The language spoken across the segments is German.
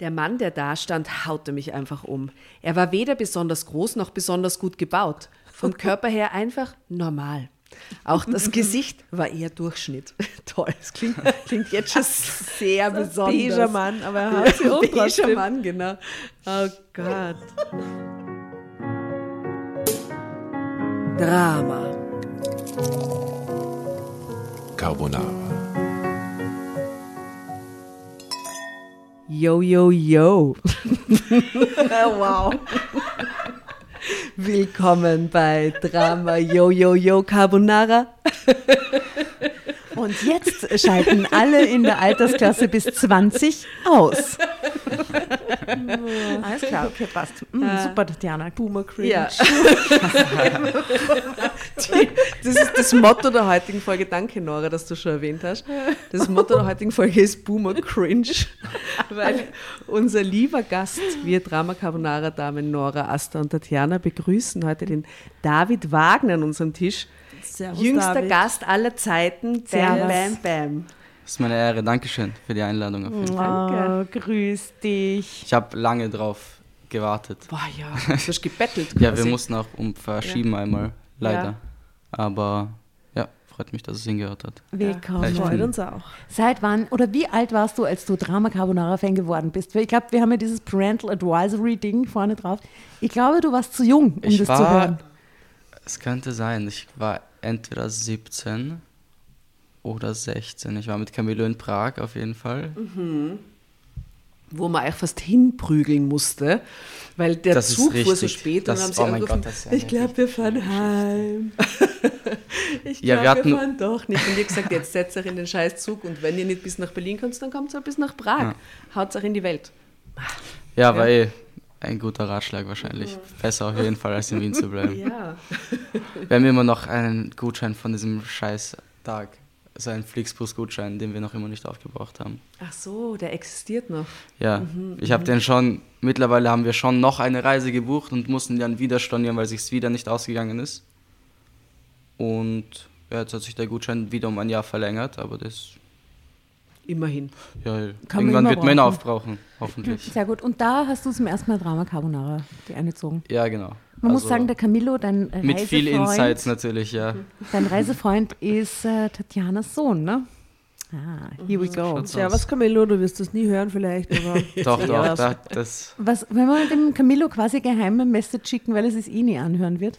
Der Mann, der da stand, haute mich einfach um. Er war weder besonders groß noch besonders gut gebaut. Vom Körper her einfach normal. Auch das Gesicht war eher Durchschnitt. Toll, das klingt, klingt jetzt schon sehr So ein besonders. beiger Mann, aber er hat sie auch Beiger. Mann, genau. Oh Gott. Drama. Carbonara. Yo, yo, yo. wow. Willkommen bei Drama Yo, yo, yo Carbonara. Und jetzt schalten alle in der Altersklasse bis 20 aus. Alles klar, okay, passt. Mm, super, Tatjana. Boomer Cringe. Ja. Das ist das Motto der heutigen Folge. Danke, Nora, dass du schon erwähnt hast. Das Motto der heutigen Folge ist Boomer Cringe, weil unser lieber Gast, wir Drama Carbonara Damen Nora, Asta und Tatjana begrüßen heute den David Wagner an unserem Tisch. Servus, Jüngster David. Gast aller Zeiten. Bam, bam, bam. Das ist meine Ehre. Dankeschön für die Einladung. Auf jeden Fall. Oh, grüß dich. Ich habe lange drauf gewartet. Boah, ja, du hast gebettelt. Ja, wir quasi. mussten auch um verschieben einmal, leider. Ja. Aber ja, freut mich, dass es hingehört hat. Willkommen. Ich Freut uns auch. Seit wann oder wie alt warst du, als du Drama Carbonara-Fan geworden bist? Weil ich glaube, wir haben ja dieses Parental Advisory-Ding vorne drauf. Ich glaube, du warst zu jung, um ich das war, zu hören. Es könnte sein, ich war entweder 17 oder 16. Ich war mit Camillo in Prag auf jeden Fall. wo man eigentlich fast hinprügeln musste, weil der Das Zug fuhr so spät Das- und dann haben sie oh angerufen, Gott, ja ich glaube, wir fahren heim. ich Ja, glaube, wir wir, hatten- fahren doch nicht. Und ich gesagt, jetzt setzt euch in den scheiß Zug und wenn ihr nicht bis nach Berlin kommt, dann kommt ihr bis nach Prag. Ja. Haut euch in die Welt. Ja, war eh ein guter Ratschlag wahrscheinlich. Besser auf jeden Fall, als in Wien zu bleiben. Ja. Wir haben immer noch einen Gutschein von diesem scheiß Tag. So einen Flixbus-Gutschein, den wir noch immer nicht aufgebraucht haben. Ach so, der existiert noch. Ja, ich habe den schon, mittlerweile haben wir schon noch eine Reise gebucht und mussten dann wieder stornieren, weil sich wieder nicht ausgegangen ist. Und ja, jetzt hat sich der Gutschein wieder um ein Jahr verlängert, aber das, Immerhin. ja, Kann man irgendwann immer wird man ihn brauchen. aufbrauchen, hoffentlich. Sehr gut. Und da hast du zum ersten Mal Drama Carbonara dir eingezogen. Ja, genau. Man muss Also, sagen, der Camillo, dein Reisefreund, Mit viel Insights natürlich, ja. dein Reisefreund ist äh, Tatjanas Sohn, ne? Ah, here we go. Schaut's Ja, was Camillo, du wirst das nie hören vielleicht, aber Doch, doch, was- da, das, Was, wenn wir dem Camillo quasi geheime Message schicken, weil er es eh nie anhören wird?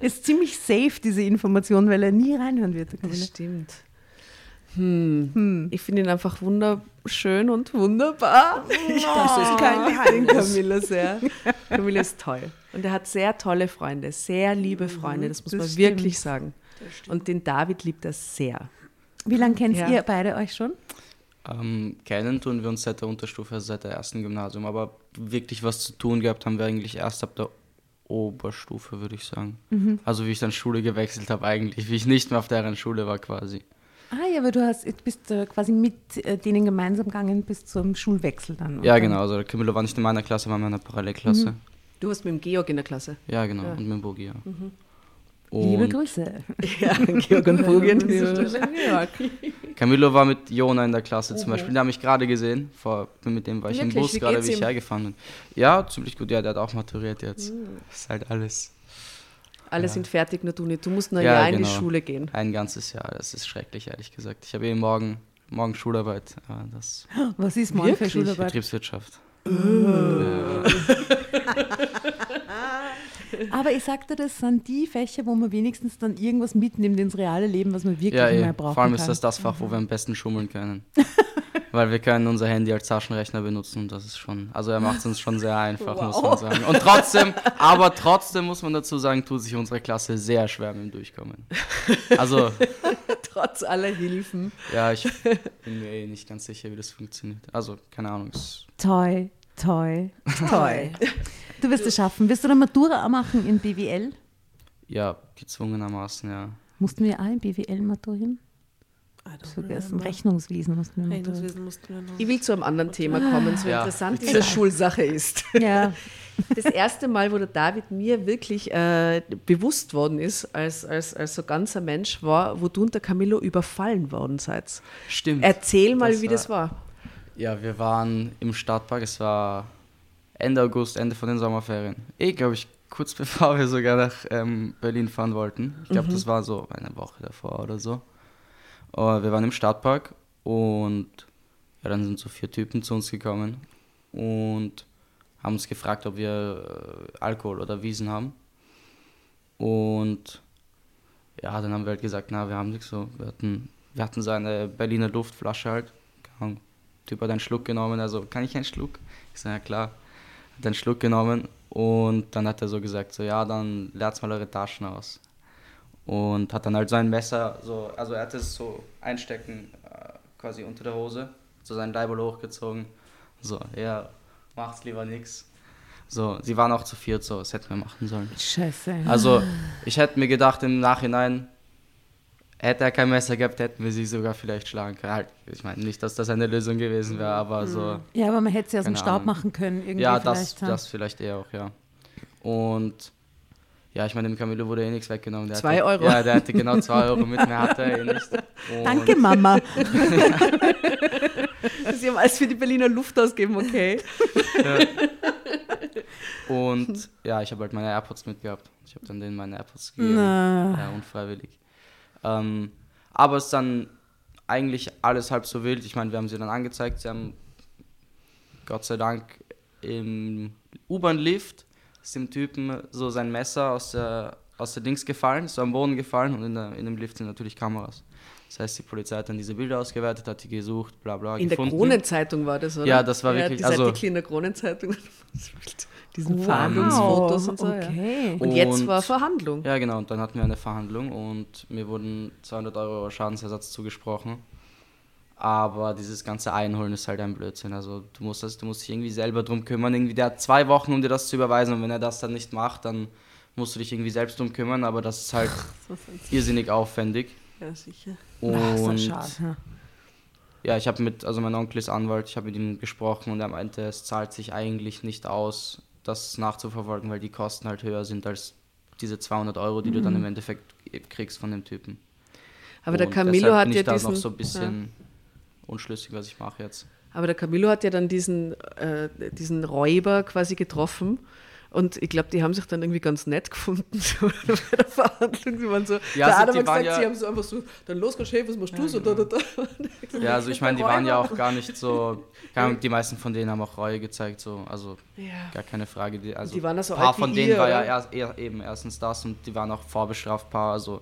ist ziemlich safe, diese Information, weil er nie reinhören wird, der Das stimmt. Hm. Ich finde ihn einfach wunderschön und wunderbar. das ist kein Geheimnis. Camilla sehr. Camilla ist toll. Und er hat sehr tolle Freunde, sehr liebe Freunde, das muss das man stimmt. wirklich sagen. Und den David liebt er sehr. Wie lange kennt Ja. ihr beide euch schon? ähm, kennen tun wir uns seit der Unterstufe, also seit der ersten Gymnasium, aber wirklich was zu tun gehabt haben wir eigentlich erst ab der Oberstufe, würde ich sagen. Mhm. Also wie ich dann Schule gewechselt habe eigentlich, wie ich nicht mehr auf deren Schule war quasi. Ah ja, aber du hast, bist äh, quasi mit äh, denen gemeinsam gegangen bis zum Schulwechsel dann. Ja, genau. Also der Camillo war nicht in meiner Klasse, war in meiner Parallelklasse. Mhm. Du warst mit dem Georg in der Klasse. Ja, genau. Ja. Und mit dem Bogi, ja. dann- Liebe Grüße. Ja, Georg und Bogi an dieser Stelle. Ja. Camillo war mit Jona in der Klasse zum Beispiel. Den habe ich gerade gesehen. Vor, mit dem war ich im Wirklich? Bus Wie gerade, wie ich ihm? hergefahren bin. Ja, ziemlich gut. Ja, der hat auch maturiert jetzt. Das ist halt alles. Alle sind fertig, nur du nicht. Du musst noch ein Ja, Jahr in die genau. Schule gehen. Ein ganzes Jahr. Das ist schrecklich, ehrlich gesagt. Ich habe eh morgen, morgen Schularbeit. Ja, das Was ist morgen für? Schularbeit? Betriebswirtschaft. Aber ich sagte, das sind die Fächer, wo man wenigstens dann irgendwas mitnimmt ins reale Leben, was man wirklich Ja, mehr eh. brauchen vor allem kann. ist das das Fach, wo wir am besten schummeln können. Weil wir können unser Handy als Taschenrechner benutzen und das ist schon, also er macht es uns schon sehr einfach, muss man sagen. Und trotzdem, aber trotzdem muss man dazu sagen, tut sich unsere Klasse sehr schwer mit dem Durchkommen. Also, Trotz aller Hilfen. ja, ich bin mir eh nicht ganz sicher, wie das funktioniert. Also, keine Ahnung. Toi, toi, toi. du wirst es schaffen. Wirst du eine Matura machen in BWL? Ja, gezwungenermaßen, ja. Mussten wir auch in BWL maturieren? Vergessen. Rechnungswesen mussten wir maturieren. Rechnungswesen mussten wir noch. Ich will zu einem anderen Thema kommen, so Ja. interessant diese Schulsache ist. Ja, Das erste Mal, wo der David mir wirklich äh, bewusst worden ist, als, als, als so ganzer Mensch, war, wo du und der Camillo überfallen worden seid. Stimmt. Erzähl mal, Das wie das war. Ja, wir waren im Stadtpark. Es war Ende August, Ende von den Sommerferien. Eh, glaube ich, kurz bevor wir sogar nach ähm, Berlin fahren wollten. Ich glaube, das war so eine Woche davor oder so. Wir waren im Stadtpark und ja, dann sind so vier Typen zu uns gekommen und haben uns gefragt, ob wir äh, Alkohol oder Wiesen haben. Und ja, dann haben wir halt gesagt, na, wir haben nichts so. Wir hatten, wir hatten so eine Berliner Luftflasche halt. Ahnung. Typ hat einen Schluck genommen, also kann ich einen Schluck? Ich sage, ja klar. Hat einen Schluck genommen und dann hat er so gesagt, so ja, dann leert mal eure Taschen aus. Und hat dann halt so ein Messer, so, also er hat es so einstecken, äh, quasi unter der Hose, so seinen Leiberl hochgezogen. So, ja, macht's lieber nix. So, sie waren auch zu viert, so, das hätten wir machen sollen. Scheiße. Also, ich hätte mir gedacht, im Nachhinein, hätte er kein Messer gehabt, hätten wir sie sogar vielleicht schlagen können. Halt, ich meine nicht, dass das eine Lösung gewesen wäre, aber so. ja, aber man hätte sie aus dem Staub Ahnung. machen können. Irgendwie Ja, das, vielleicht, das vielleicht eher auch, ja. Und ja, ich meine, dem Camillo wurde eh nichts weggenommen. Der Zwei hatte, Euro. Ja, der hatte genau zwei Euro mit, mehr hatte er eh nicht. Und, Danke, Mama. Sie haben alles für die Berliner Luft ausgeben, okay. Und ja, ich habe halt meine AirPods mitgehabt. Ich habe dann denen meine AirPods gegeben. Na. Ja, unfreiwillig. Ähm, aber es ist dann eigentlich alles halb so wild. Ich meine, wir haben sie dann angezeigt. Sie haben Gott sei Dank im U-Bahn-Lift ist dem Typen so sein Messer aus der, aus der Dings gefallen, ist so am Boden gefallen und in, der, in dem Lift sind natürlich Kameras. Das heißt, die Polizei hat dann diese Bilder ausgewertet, hat die gesucht, bla bla, In der gefunden. Kronenzeitung war das, oder? Ja, das war wirklich- Die also- Artikel in der Kronenzeitung. Diesen Wow, Verhandlungsfotos und so. Ja. Okay. Und jetzt Und- war Verhandlung. Ja, genau. Und dann hatten wir eine Verhandlung und mir wurden 200 Euro Schadensersatz zugesprochen. Aber dieses ganze Einholen ist halt ein Blödsinn. Also du musst, das, du musst dich irgendwie selber drum kümmern. Irgendwie, der hat zwei Wochen, um dir das zu überweisen. Und wenn er das dann nicht macht, dann musst du dich irgendwie selbst drum kümmern. Aber das ist halt irrsinnig aufwendig. Ja, sicher. Und Ach, ist das schade. ja. ja, ich habe mit, also mein Onkel ist Anwalt, ich habe mit ihm gesprochen und er meinte, es zahlt sich eigentlich nicht aus, das nachzuverfolgen, weil die Kosten halt höher sind als diese 200 Euro, die du dann im Endeffekt kriegst von dem Typen. Aber der Und Camillo deshalb hat ja diesen. noch so ein bisschen unschlüssig, was ich mache jetzt. Aber der Camillo hat ja dann diesen, äh, diesen Räuber quasi getroffen. Und ich glaube, die haben sich dann irgendwie ganz nett gefunden so, bei der Verhandlung. Sie waren so, Ja, der also eine die hat gesagt, ja- sie haben so einfach so, dann los, schön, was machst du so? Da, da, da. Ja, also ich meine, die waren ja auch gar nicht so, die meisten von denen haben auch Reue gezeigt, so, also Ja. gar keine Frage. Die, also Die waren ja so ein paar von denen ihr, war ja erst, eher, eben erstens das und die waren auch vorbestrafbar, also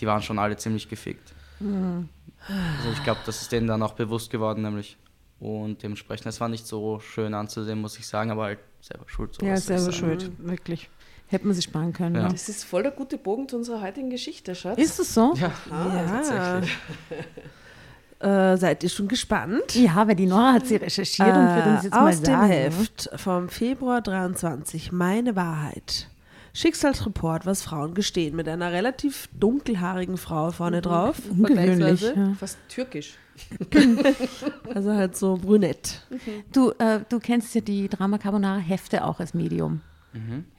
die waren schon alle ziemlich gefickt. Hm. Also ich glaube, das ist denen dann auch bewusst geworden, nämlich. Und dementsprechend, es war nicht so schön anzusehen, muss ich sagen, aber halt selber schuld. Ja, selber sagen. schuld, wirklich. Hätte man sich sparen können. Ja. Ja. Das ist voll der gute Bogen zu unserer heutigen Geschichte, Schatz. Ist es so? Ja, ah, tatsächlich. Äh, seid ihr schon gespannt? Ja, weil die Nora hat sie recherchiert und wird uns Äh, jetzt mal aus dem sagen. Heft vom Februar 23, Meine Wahrheit. Schicksalsreport, was Frauen gestehen, mit einer relativ dunkelhaarigen Frau vorne drauf. Ungewöhnlich. Ja. Fast türkisch. Also halt so brünett. Du, äh, du kennst ja die Drama Carbonara Hefte auch als Medium.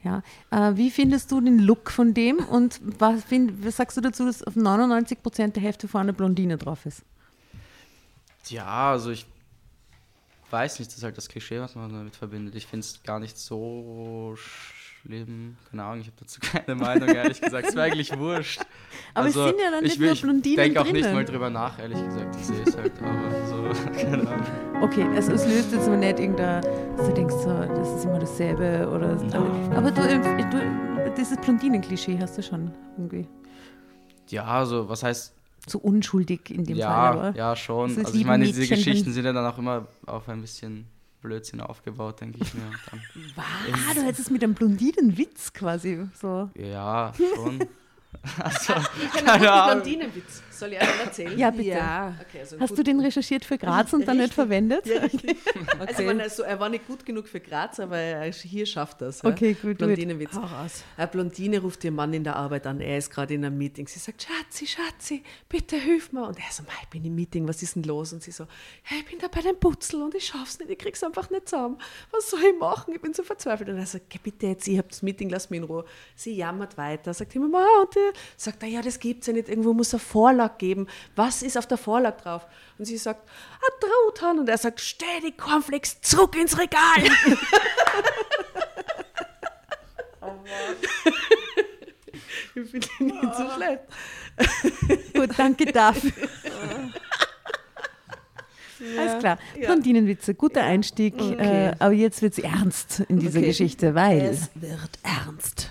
Ja. Äh, wie findest du den Look von dem und was, find, was sagst du dazu, dass auf 99 Prozent der Hefte vorne Blondine drauf ist? Ja, also ich weiß nicht, das ist halt das Klischee, was man damit verbindet. Ich finde es gar nicht so schlimm. Keine Ahnung, ich habe dazu keine Meinung, ehrlich gesagt. Es wäre eigentlich wurscht. Aber es sind ja dann ich nicht will- nur Blondinen Ich denke auch nicht mal drüber nach, ehrlich gesagt. Ich sehe es halt, aber so, keine Ahnung. Okay, also es löst jetzt aber nicht irgendein, dass du denkst, so, das ist immer dasselbe oder. Aber du, äh, du dieses Blondinen-Klischee hast du schon irgendwie. Ja, also was heißt, So unschuldig in dem ja, Fall. Aber. ja schon. So Also ich meine, diese Geschichten sind ja dann auch immer auf ein bisschen Blödsinn aufgebaut, denke ich mir. Ah, du hättest mit einem Blondinenwitz quasi so. ja, schon. Also, Ein keine Ahnung. Blondinenwitz. Soll ich einen erzählen? Ja, bitte. Ja. Okay, also Hast gut. du den recherchiert für Graz und dann nicht verwendet? Ja. Also, Okay. man, also, er war nicht gut genug für Graz, aber er, hier schafft das. Ja? Okay, gut. Blondinenwitz. Eine Blondine ruft ihr Mann in der Arbeit an, er ist gerade in einem Meeting. Sie sagt, Schatzi, Schatzi, bitte hilf mir. Und er so, "Mei, ich bin im Meeting, was ist denn los? Und sie so, ja, ich bin da bei dem Putzel und ich schaff's nicht, ich krieg's einfach nicht zusammen. Was soll ich machen? Ich bin so verzweifelt. Und er sagt, "Geh bitte jetzt, ich hab das Meeting, lass mich in Ruhe. Sie jammert weiter, sagt immer, und Sagt er, ja, das gibt's ja nicht, irgendwo muss ein Vorlag geben. Was ist auf der Vorlag drauf? Und sie sagt, ein Truthahn. Und er sagt, stell die Cornflakes zurück ins Regal. ich finde ihn nicht so schlecht. Gut, danke dafür. Alles klar. Blondinenwitze, guter Einstieg. Okay. Äh, aber jetzt wird es ernst in dieser Okay. Geschichte, weil. Es wird ernst.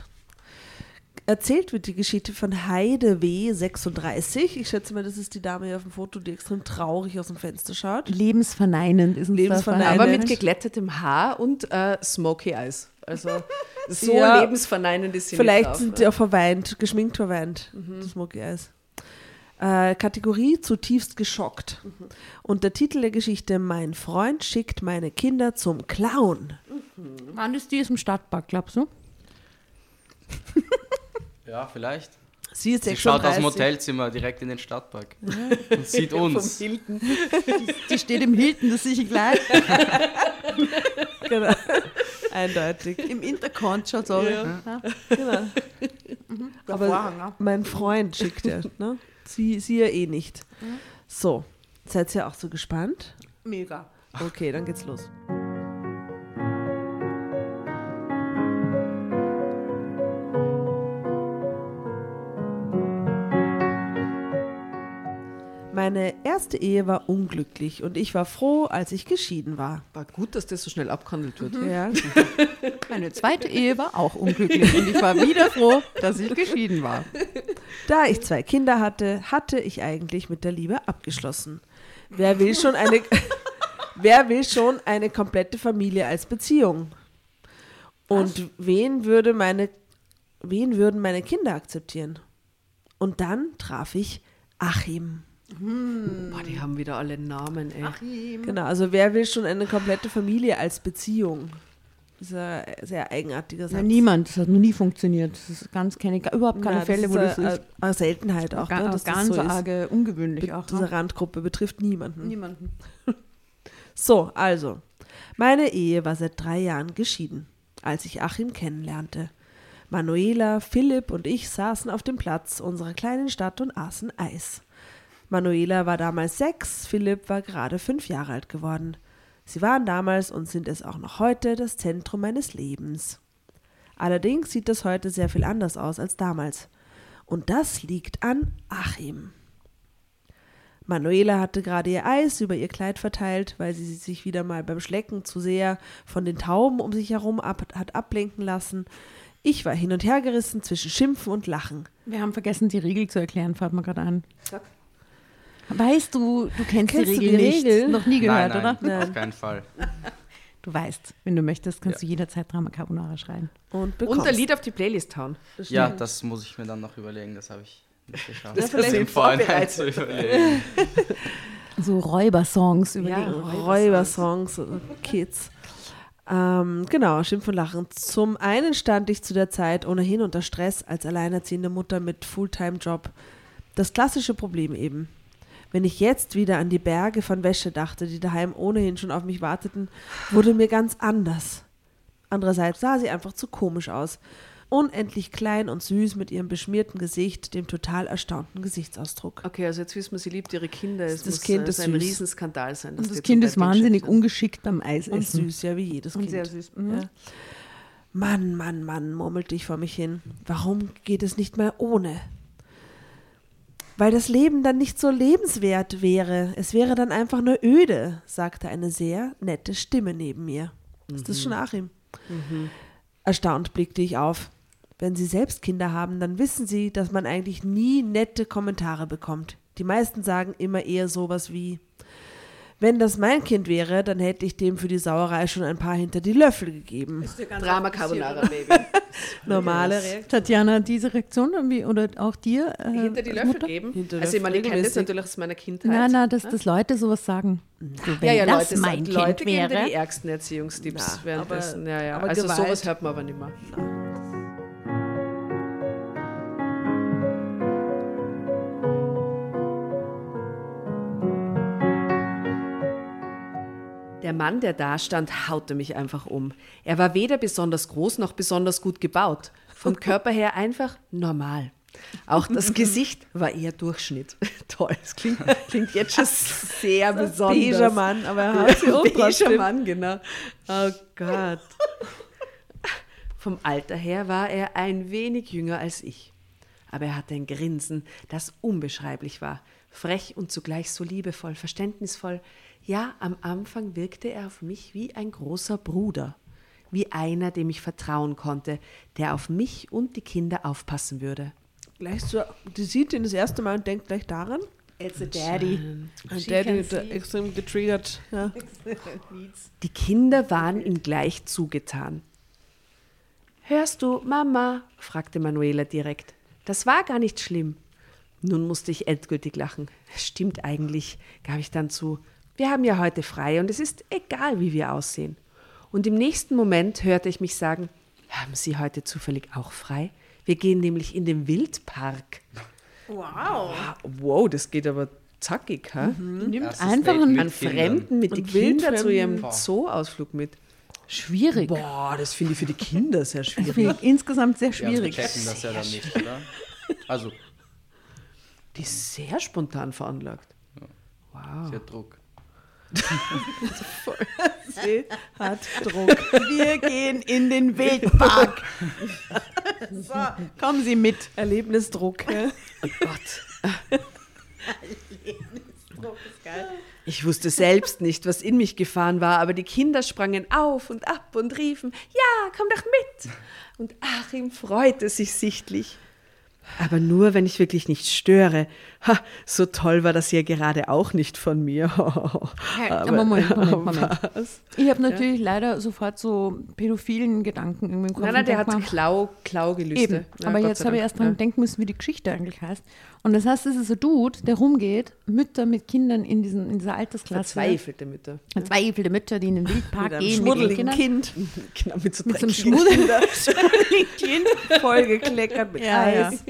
Erzählt wird die Geschichte von Heide W. 36. Ich schätze mal, das ist die Dame hier auf dem Foto, die extrem traurig aus dem Fenster schaut. Lebensverneinend ist uns Lebensverneinend. Aber mit geglättetem Haar und äh, Smoky Eyes. Also so Ja. lebensverneinend ist sie Vielleicht nicht drauf. sind die auch verweint, geschminkt verweint, das Smoky Eyes. Äh, Kategorie zutiefst geschockt. Und der Titel der Geschichte: Mein Freund schickt meine Kinder zum Clown. Wann ist die aus dem Stadtpark, glaubst du? Ja, vielleicht. Sie ist Sie schaut aus 36. dem Hotelzimmer direkt in den Stadtpark und sieht uns. Die steht im Hilton, das sehe ich gleich. Genau. Eindeutig. Im Intercon schaut so. Ja. Genau. Aber Vorhang, ja. mein Freund schickt er. Ne? Sie, sie ja eh nicht. So, seid ihr auch so gespannt? Mega. Okay, dann geht's los. Meine erste Ehe war unglücklich und ich war froh, als ich geschieden war. War gut, dass das so schnell abgehandelt wird. Ja. Meine zweite Ehe war auch unglücklich und ich war wieder froh, dass ich geschieden war. Da ich zwei Kinder hatte, hatte ich eigentlich mit der Liebe abgeschlossen. Wer will schon eine, wer will schon eine komplette Familie als Beziehung? Und wen würde meine, wen würden meine Kinder akzeptieren? Und dann traf ich Achim. Boah, die haben wieder alle Namen, ey. Genau, also wer will schon eine komplette Familie als Beziehung? Das ist ein sehr eigenartiger Satz. Ja, niemand, das hat noch nie funktioniert. Das ist ganz keine, überhaupt keine Nein, Fälle, wo das eine, ist. eine Seltenheit auch, Ga- ne, dass ganz das so ist. arge, ungewöhnlich auch. Diese Ne? Randgruppe betrifft niemanden. Niemanden. So, also, meine Ehe war seit drei Jahren geschieden, als ich Achim kennenlernte. Manuela, Philipp und ich saßen auf dem Platz unserer kleinen Stadt und aßen Eis. Manuela war damals sechs, Philipp war gerade fünf Jahre alt geworden. Sie waren damals und sind es auch noch heute das Zentrum meines Lebens. Allerdings sieht das heute sehr viel anders aus als damals. Und das liegt an Achim. Manuela hatte gerade ihr Eis über ihr Kleid verteilt, weil sie sich wieder mal beim Schlecken zu sehr von den Tauben um sich herum ab, hat ablenken lassen. Ich war hin und her gerissen zwischen Schimpfen und Lachen. Wir haben vergessen, die Regel zu erklären, fällt mir gerade an. Weißt du, du kennst, Kennst die Regel die nicht. Regel? Noch nie gehört, nein, nein, oder? Auf keinen Fall. Du weißt, wenn du möchtest, kannst du jederzeit Drama Carbonara schreien. Und bekommst. Und ein Lied auf die Playlist hauen. Ja, das muss ich mir dann noch überlegen, das habe ich nicht geschafft. Das vielleicht im Vorhinein zu überlegen. So Räubersongs über Ja, die Räubersongs, oder Kids. Ähm, genau, Schimpf und Lachen. Zum einen stand ich zu der Zeit ohnehin unter Stress als alleinerziehende Mutter mit Fulltime-Job. Das klassische Problem eben. Wenn ich jetzt wieder an die Berge von Wäsche dachte, die daheim ohnehin schon auf mich warteten, wurde mir ganz anders. Andererseits sah sie einfach zu komisch aus. Unendlich klein und süß mit ihrem beschmierten Gesicht, dem total erstaunten Gesichtsausdruck. Okay, also jetzt wissen wir, sie liebt ihre Kinder. Es Das muss Kind ist ein süß. Riesenskandal sein. dass Und das Kind ist wahnsinnig geschickt ungeschickt beim Eisessen. Und süß, ja, wie jedes Und Kind. sehr süß. Mhm. Ja. Mann, Mann, Mann, murmelte ich vor mich hin. Warum geht es nicht mehr ohne? Weil das Leben dann nicht so lebenswert wäre. Es wäre dann einfach nur öde, sagte eine sehr nette Stimme neben mir. Ist das schon Achim? Erstaunt blickte ich auf. Wenn Sie selbst Kinder haben, dann wissen Sie, dass man eigentlich nie nette Kommentare bekommt. Die meisten sagen immer eher sowas wie, wenn das mein Kind wäre, dann hätte ich dem für die Sauerei schon ein paar hinter die Löffel gegeben. Drama Carbonara, Baby. Normale Reaktion. Tatjana, diese Reaktion irgendwie, oder auch dir? Äh, Hinter die Löffel Mutter? geben. Hinter also ich meine, ich kenne das natürlich aus meiner Kindheit. Nein, nein, dass, dass Leute sowas sagen. So, wenn ja, ja, das Leute, mein Leute Kind geben dir wäre. die ärgsten Erziehungstipps Na, währenddessen. aber- ja, ja. aber also Gewalt- sowas hört man aber nicht mehr. Der Mann, der da stand, haute mich einfach um. Er war weder besonders groß noch besonders gut gebaut. Vom Körper her einfach normal. Auch das Gesicht war eher Durchschnitt. Toll, das klingt, klingt jetzt schon sehr besonders. Beiger Mann, aber er hat sie Beiger. Mann, genau. Oh Gott. Vom Alter her war er ein wenig jünger als ich. Aber er hatte ein Grinsen, das unbeschreiblich war. Frech und zugleich so liebevoll, verständnisvoll. Ja, am Anfang wirkte er auf mich wie ein großer Bruder. Wie einer, dem ich vertrauen konnte, der auf mich und die Kinder aufpassen würde. Gleich so, die sieht ihn das erste Mal und denkt gleich daran. It's a daddy. She Daddy extrem getriggert. Ja. Die Kinder waren ihm gleich zugetan. Hörst du, Mama? fragte Manuela direkt. Das war gar nicht schlimm. Nun musste ich endgültig lachen. Stimmt eigentlich, gab ich dann zu. Wir haben ja heute frei und es ist egal, wie wir aussehen. Und im nächsten Moment hörte ich mich sagen, haben Sie heute zufällig auch frei? Wir gehen nämlich in den Wildpark. Wow. Wow, das geht aber zackig, ha? Nimmt Erstes einfach einen. Fremden mit den Kindern zu ihrem. Zoo-Ausflug mit. schwierig. Boah, das finde ich für die Kinder sehr Das schwierig. finde ich insgesamt sehr Ja, wir schwierig. checken das ja dann nicht, oder? Also, Die ist sehr spontan veranlagt. Wow. sie hat Druck. Sie hat Druck. Wir gehen in den Wildpark. so, kommen Sie mit. Erlebnisdruck. Ja. Oh Gott. Ich wusste selbst nicht, was in mich gefahren war, aber die Kinder sprangen auf und ab und riefen, ja, komm doch mit. Und Achim freute sich sichtlich. Aber nur, wenn ich wirklich nicht störe. Ha, so toll war das ja gerade auch nicht von mir. Aber Moment, Moment, Moment. Was? Ich habe natürlich leider sofort so pädophilen Gedanken irgendwie im Kopf. Nein, nein, der hat Klau, Klaugelüste. Eben, Ja, aber Gott jetzt habe ich erst dran Ja. denken müssen, wie die Geschichte eigentlich heißt. Und das heißt, es ist ein Dude, der rumgeht, Mütter mit Kindern in, diesen, in dieser Altersklasse. Verzweifelte Mütter. Verzweifelte Mütter, die in den Wildpark Mit einem gehen. schmuddeligen mit. Kind. Genau, mit so, Mit so einem dreckigen Schmuddel. Kind. Voll gekleckert mit Ja, ja. Eis.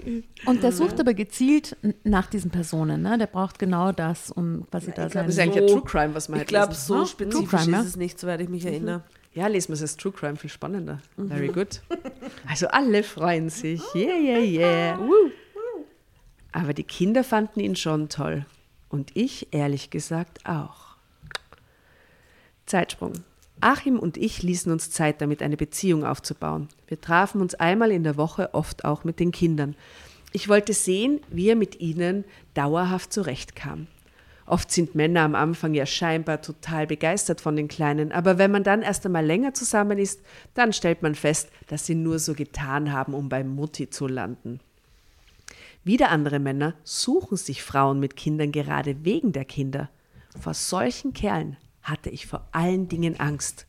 Und der sucht aber gezielt nach diesen Personen. Ne? Der braucht genau das, um quasi da Ich glaube, sein. das ist eigentlich So- ein True Crime, was man Ich halt glaube, lesen. so Ah, spezifisch True Crime, ja. ist es nicht, soweit ich mich erinnere. Ja, lesen wir es als True Crime viel spannender. Very good. Also alle freuen sich. Yeah, yeah, yeah. Woo. Aber die Kinder fanden ihn schon toll. Und ich, ehrlich gesagt, auch. Zeitsprung. Achim und ich ließen uns Zeit damit, eine Beziehung aufzubauen. Wir trafen uns einmal in der Woche, oft auch mit den Kindern. Ich wollte sehen, wie er mit ihnen dauerhaft zurechtkam. Oft sind Männer am Anfang ja scheinbar total begeistert von den Kleinen, aber wenn man dann erst einmal länger zusammen ist, dann stellt man fest, dass sie nur so getan haben, um bei Mutti zu landen. Wieder andere Männer suchen sich Frauen mit Kindern gerade wegen der Kinder. Vor solchen Kerlen hatte ich vor allen Dingen Angst.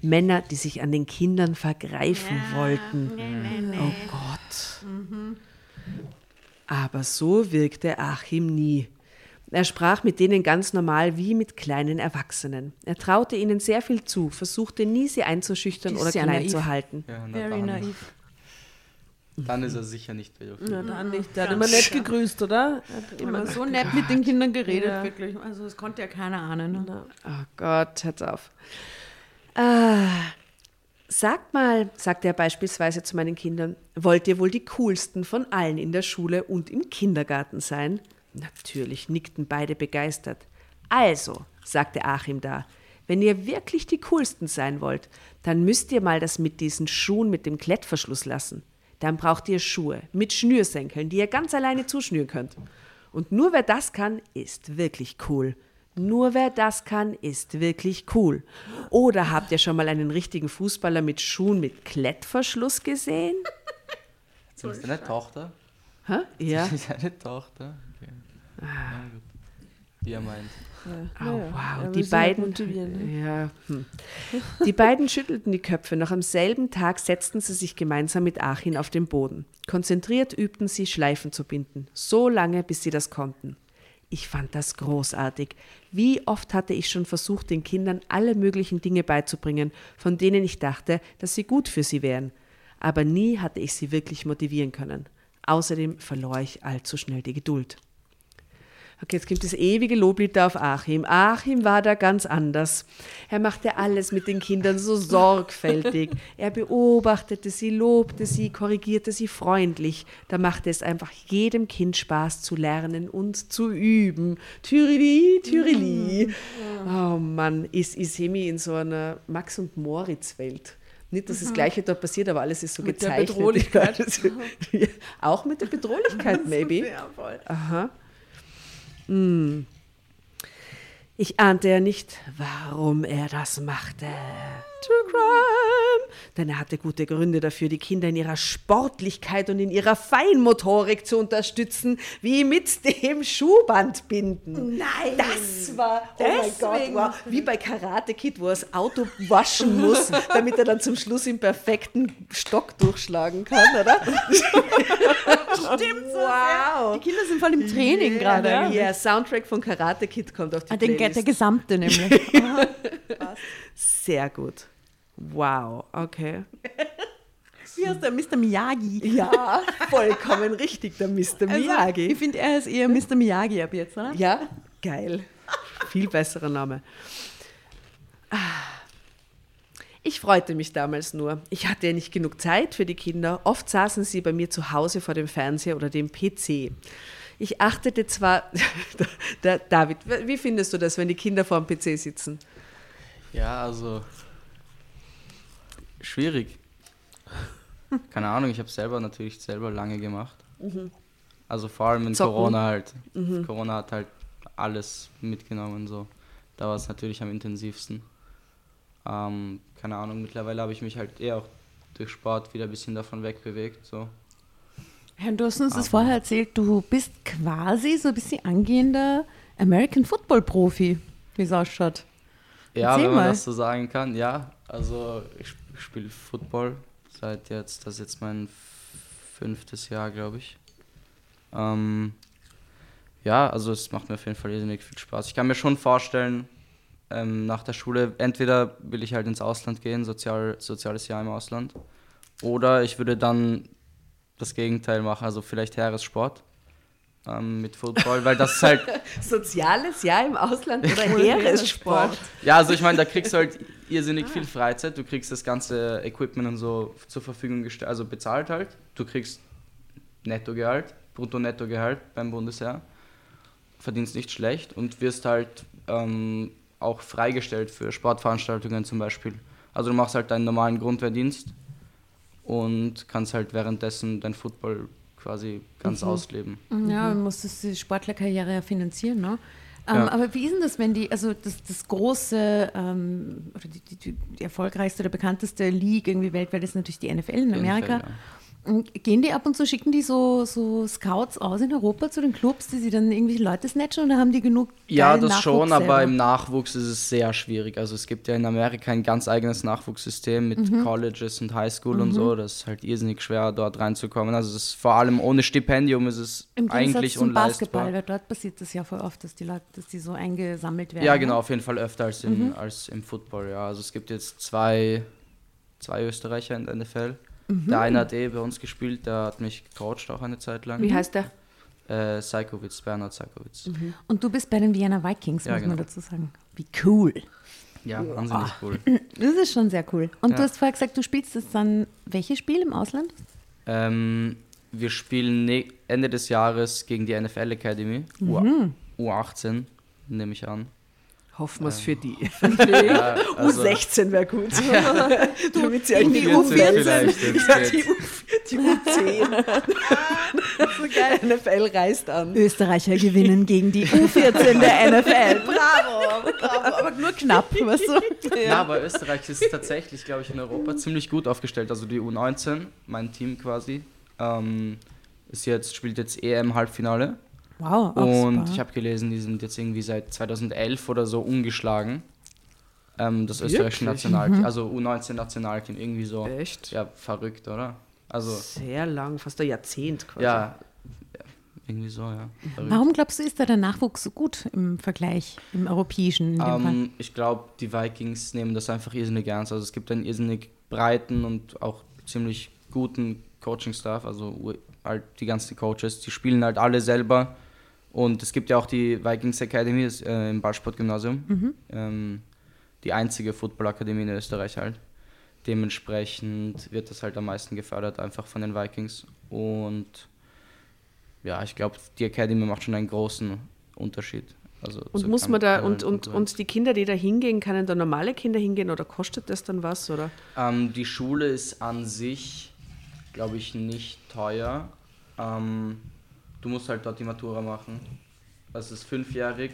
Männer, die sich an den Kindern vergreifen wollten. Oh Gott. Aber so wirkte Achim nie. Er sprach mit denen ganz normal wie mit kleinen Erwachsenen. Er traute ihnen sehr viel zu, versuchte nie, sie einzuschüchtern oder klein naiv. zu halten. Ja, Very naiv. Dann ist er sicher nicht pädophil. Na dann nicht. Der hat immer nett gegrüßt, oder? Hat Immer so nett mit den Kindern geredet, Ja. wirklich. Also das konnte ja keiner ahnen. Ne? Oh Gott, hört auf. Ah, sagt mal, sagte er beispielsweise zu meinen Kindern, wollt ihr wohl die coolsten von allen in der Schule und im Kindergarten sein? Natürlich nickten beide begeistert. Also, sagte Achim da, wenn ihr wirklich die coolsten sein wollt, dann müsst ihr mal das mit diesen Schuhen mit dem Klettverschluss lassen. Dann braucht ihr Schuhe mit Schnürsenkeln, die ihr ganz alleine zuschnüren könnt. Und nur wer das kann, ist wirklich cool. Nur wer das kann, ist wirklich cool. Oder habt ihr schon mal einen richtigen Fußballer mit Schuhen mit Klettverschluss gesehen? Ist das deine Tochter? Hä? Ja. Ist das deine Tochter? Okay. Gut. Wie er meint. Oh, wow, er die beiden, motivieren, ja, hm. die beiden schüttelten die Köpfe. Noch am selben Tag setzten sie sich gemeinsam mit Achim auf den Boden. Konzentriert übten sie, Schleifen zu binden, so lange, bis sie das konnten. Ich fand das großartig. Wie oft hatte ich schon versucht, den Kindern alle möglichen Dinge beizubringen, von denen ich dachte, dass sie gut für sie wären. Aber nie hatte ich sie wirklich motivieren können. Außerdem verlor ich allzu schnell die Geduld. Okay, jetzt gibt es ewige Loblied auf Achim. Achim war da ganz anders. Er machte alles mit den Kindern so sorgfältig. Er beobachtete sie, lobte sie, korrigierte sie freundlich. Da machte es einfach jedem Kind Spaß zu lernen und zu üben. Thürili, Thürili. Oh Mann, ist Isemi in so einer Max- und Moritz-Welt. Nicht, dass das Gleiche da passiert, aber alles ist so Mit der gezeichnet. Bedrohlichkeit. Ja, auch mit der Bedrohlichkeit, maybe. Ja, voll. Aha. Hm. Ich ahnte ja nicht, warum er das machte. True Crime. Denn er hatte gute Gründe dafür, die Kinder in ihrer Sportlichkeit und in ihrer Feinmotorik zu unterstützen, wie mit dem Schuhbandbinden. Nein. Das war, oh mein Gott, wow. wie bei Karate Kid, wo er das Auto waschen muss, damit er dann zum Schluss im perfekten Stock durchschlagen kann, oder? Stimmt so Wow. Die Kinder sind voll im Training gerade. Ja, Soundtrack von Karate Kid kommt auf die Ah, den, Playlist. der gesamte nämlich. Sehr gut. Wow, okay. Wie heißt der Mr. Miyagi? Ja, vollkommen richtig, der Mr. Also, Miyagi. ich finde, er ist eher Mr. Miyagi ab jetzt, oder? Ja, geil. Viel besserer Name. Ah. Ich freute mich damals nur. Ich hatte ja nicht genug Zeit für die Kinder. Oft saßen sie bei mir zu Hause vor dem Fernseher oder dem PC. Ich achtete zwar, David, wie findest du das, wenn die Kinder vor dem PC sitzen? Ja, also schwierig. Keine Ahnung, ich habe selber natürlich selber lange gemacht. Also vor allem in Zocken. Corona halt. Corona hat halt alles mitgenommen so. Da war es natürlich am intensivsten. Ähm, keine Ahnung, mittlerweile habe ich mich halt eher auch durch Sport wieder ein bisschen davon wegbewegt. So. Herr, du hast uns das Aber- vorher erzählt, du bist quasi so ein bisschen angehender American Football Profi, wie es ausschaut. Ja, Erzähl wenn man mal. das so sagen kann, ja. Also ich spiele Football seit jetzt, das ist jetzt mein fünftes Jahr, glaube ich. Ähm, ja, also es macht mir auf jeden Fall irrsinnig viel Spaß. Ich kann mir schon vorstellen, ähm, nach der Schule, entweder will ich halt ins Ausland gehen, sozial, soziales Jahr im Ausland, oder ich würde dann das Gegenteil machen, also vielleicht Heeressport ähm, mit Football, weil das ist halt Soziales Jahr im Ausland oder Heeressport? Ja, also ich meine, da kriegst du halt irrsinnig viel Freizeit. Du kriegst das ganze Equipment und so zur Verfügung gestellt, also bezahlt halt. Du kriegst Nettogehalt, Brutto-Nettogehalt beim Bundesheer. Verdienst nicht schlecht und wirst halt ähm, auch freigestellt für Sportveranstaltungen zum Beispiel. Also du machst halt deinen normalen Grundwehrdienst und kannst halt währenddessen dein Football quasi ganz ausleben. Ja, man muss das, die Sportlerkarriere ja finanzieren, ne? Ähm, Ja. Aber wie ist denn das, wenn die, also das, das große ähm, oder die, die, die, die erfolgreichste oder bekannteste League irgendwie weltweit ist natürlich die NFL in Amerika. NFL, ja. Gehen die ab und zu, schicken die so, so Scouts aus in Europa zu den Clubs, die sie dann irgendwie Leute snatchen oder haben die genug Ja, das schon, Nachwuchs aber selber? im Nachwuchs ist es sehr schwierig. Also es gibt ja in Amerika ein ganz eigenes Nachwuchssystem mit Mhm. Colleges und Highschool und so. Das ist halt irrsinnig schwer, dort reinzukommen. Also es ist vor allem ohne Stipendium ist es Im eigentlich zum unleistbar. Basketball, weil dort passiert das ja voll oft, dass die Leute, dass die so eingesammelt werden. Ja, ne? genau, auf jeden Fall öfter als, Mhm. im, als im Football. Ja. Also es gibt jetzt zwei, zwei Österreicher in der NFL. Mhm. Der eine hat eh bei uns gespielt, der hat mich gecoacht auch eine Zeit lang. Wie heißt der? Äh, Seikowitz, Bernhard Seikowitz. Und du bist bei den Vienna Vikings, Ja, muss man genau. dazu sagen. Wie cool. Ja, wahnsinnig cool. Das ist schon sehr cool. Und du Ja. hast vorher gesagt, du spielst jetzt dann welches Spiel im Ausland? Ähm, wir spielen ne Ende des Jahres gegen die NFL Academy. Mhm. U U18, nehme ich an. Hoffen wir es für die. Ja, also- U16 wäre gut. Damit sie in die irgendwie U14 vielleicht, wenn's Ja, die, U, die U10. so geil. NFL reist an. Österreicher gewinnen gegen die U14 der NFL. Bravo, bravo. Aber nur knapp, weißt du? Ja, aber Österreich ist tatsächlich, glaube ich, in Europa ziemlich gut aufgestellt. Also die U19, mein Team quasi, ähm, ist jetzt, spielt jetzt EM-Halbfinale. Wow, auch Und super. ich habe gelesen, die sind jetzt irgendwie seit 2011 oder so ungeschlagen. Ähm, das österreichische Wirklich? Nationalteam, also U19-Nationalteam, irgendwie so. Echt? Ja, verrückt, oder? Also, Sehr lang, fast ein Jahrzehnt quasi. ja, irgendwie so, ja. Verrückt. Warum glaubst du, ist da der Nachwuchs so gut im Vergleich, im europäischen in dem Fall? Ähm, ich glaube, die Vikings nehmen das einfach irrsinnig ernst. Also es gibt einen irrsinnig breiten und auch ziemlich guten Coaching-Staff, also halt die ganzen Coaches, die spielen halt alle selber Und es gibt ja auch die Vikings Academy das, äh, im Ballsportgymnasium. Ähm, die einzige Football-Akademie in Österreich halt. Dementsprechend wird das halt am meisten gefördert, einfach von den Vikings. Und ja, ich glaube, die Academy macht schon einen großen Unterschied. Also Und muss man da, und, und, und die Kinder, die da hingehen, können da normale Kinder hingehen oder kostet das dann was? Oder? Ähm, die Schule ist an sich, glaube ich, nicht teuer. Ähm, du musst halt dort die Matura machen. Das ist fünfjährig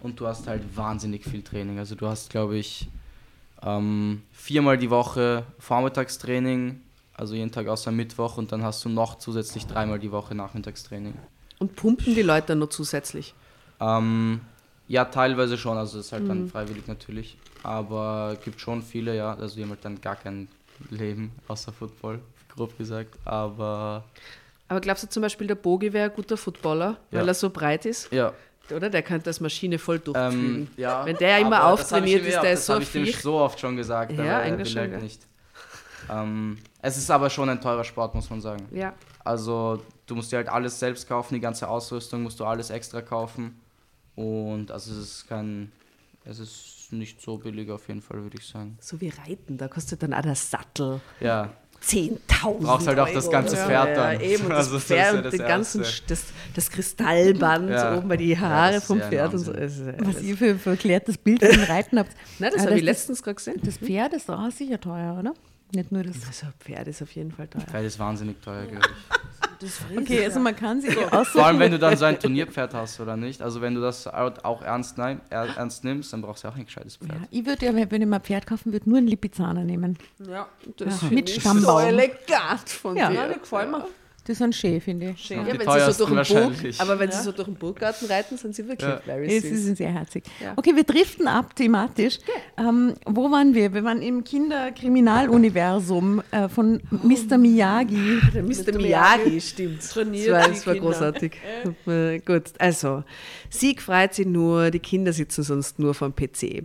und du hast halt wahnsinnig viel Training. Also du hast, glaube ich, ähm, viermal die Woche Vormittagstraining, also jeden Tag außer Mittwoch und dann hast du noch zusätzlich dreimal die Woche Nachmittagstraining. Und pumpen die Leute dann noch zusätzlich? Ähm, ja, teilweise schon, also das ist halt dann freiwillig natürlich. Aber gibt schon viele, ja, also die haben halt dann gar kein Leben außer Football, grob gesagt. Aber Aber glaubst du zum Beispiel, der Bogi wäre ein guter Footballer, weil Ja. er so breit ist? ja. Oder? Der könnte das Maschine voll durchpflügen. Ähm, ja Wenn der immer das hab auftrainiert ist, ja- der das ist so habe ich dem so oft schon gesagt, Ja, aber eigentlich schon, halt gell? nicht. Ähm, es ist aber schon ein teurer Sport, muss man sagen. Ja. Also du musst dir halt alles selbst kaufen, die ganze Ausrüstung musst du alles extra kaufen. Und also es ist kein, es ist nicht so billig auf jeden Fall, würde ich sagen. So wie Reiten, da kostet dann auch der Sattel Ja, 10.000 Brauchst halt auch das Euro. ganze Pferd dann. Ja, eben, und das Also das ist Pferd ja und das den ganzen, das, das Kristallband Ja. oben bei die Ja, Haare das vom ja ein Pferd und so. Was ihr für ein verklärtes Bild von Reiten habt. Nein, das Ah, habe ich das- letztens gerade gesehen. Das Pferd ist auch sicher teuer, oder? Nicht nur das. Also ein Pferd ist auf jeden Fall teuer. Pferd ist wahnsinnig teuer, glaube ich. Okay, also man kann sich Vor allem, wenn du dann so ein Turnierpferd hast, oder nicht? Also wenn du das auch ernst, nein, er- ernst nimmst, dann brauchst du auch ein gescheites Pferd. Ja, ich würde ja, wenn ich mal ein Pferd kaufen würde, nur einen Lipizzaner nehmen. Ja, Ja, finde mit ich Stammbaum. So elegant von Ja. dir. Ja, gefallen mir. Ist ein schön, finde ich. Ja, die wenn sie so durch den Burg, aber wenn sie so durch den Burggarten reiten, sind sie wirklich Ja. very süß. ist sehr herzig. Ja. Okay, wir driften ab thematisch. Ähm, wo waren wir? Wir waren im Kinderkriminaluniversum äh, von Mr. Miyagi. Der Mr. Mr. Miyagi, stimmt. trainiert das war, die das war Kinder. großartig. Äh, Gut, also, Sieg freut sie nur, die Kinder sitzen sonst nur vom PC.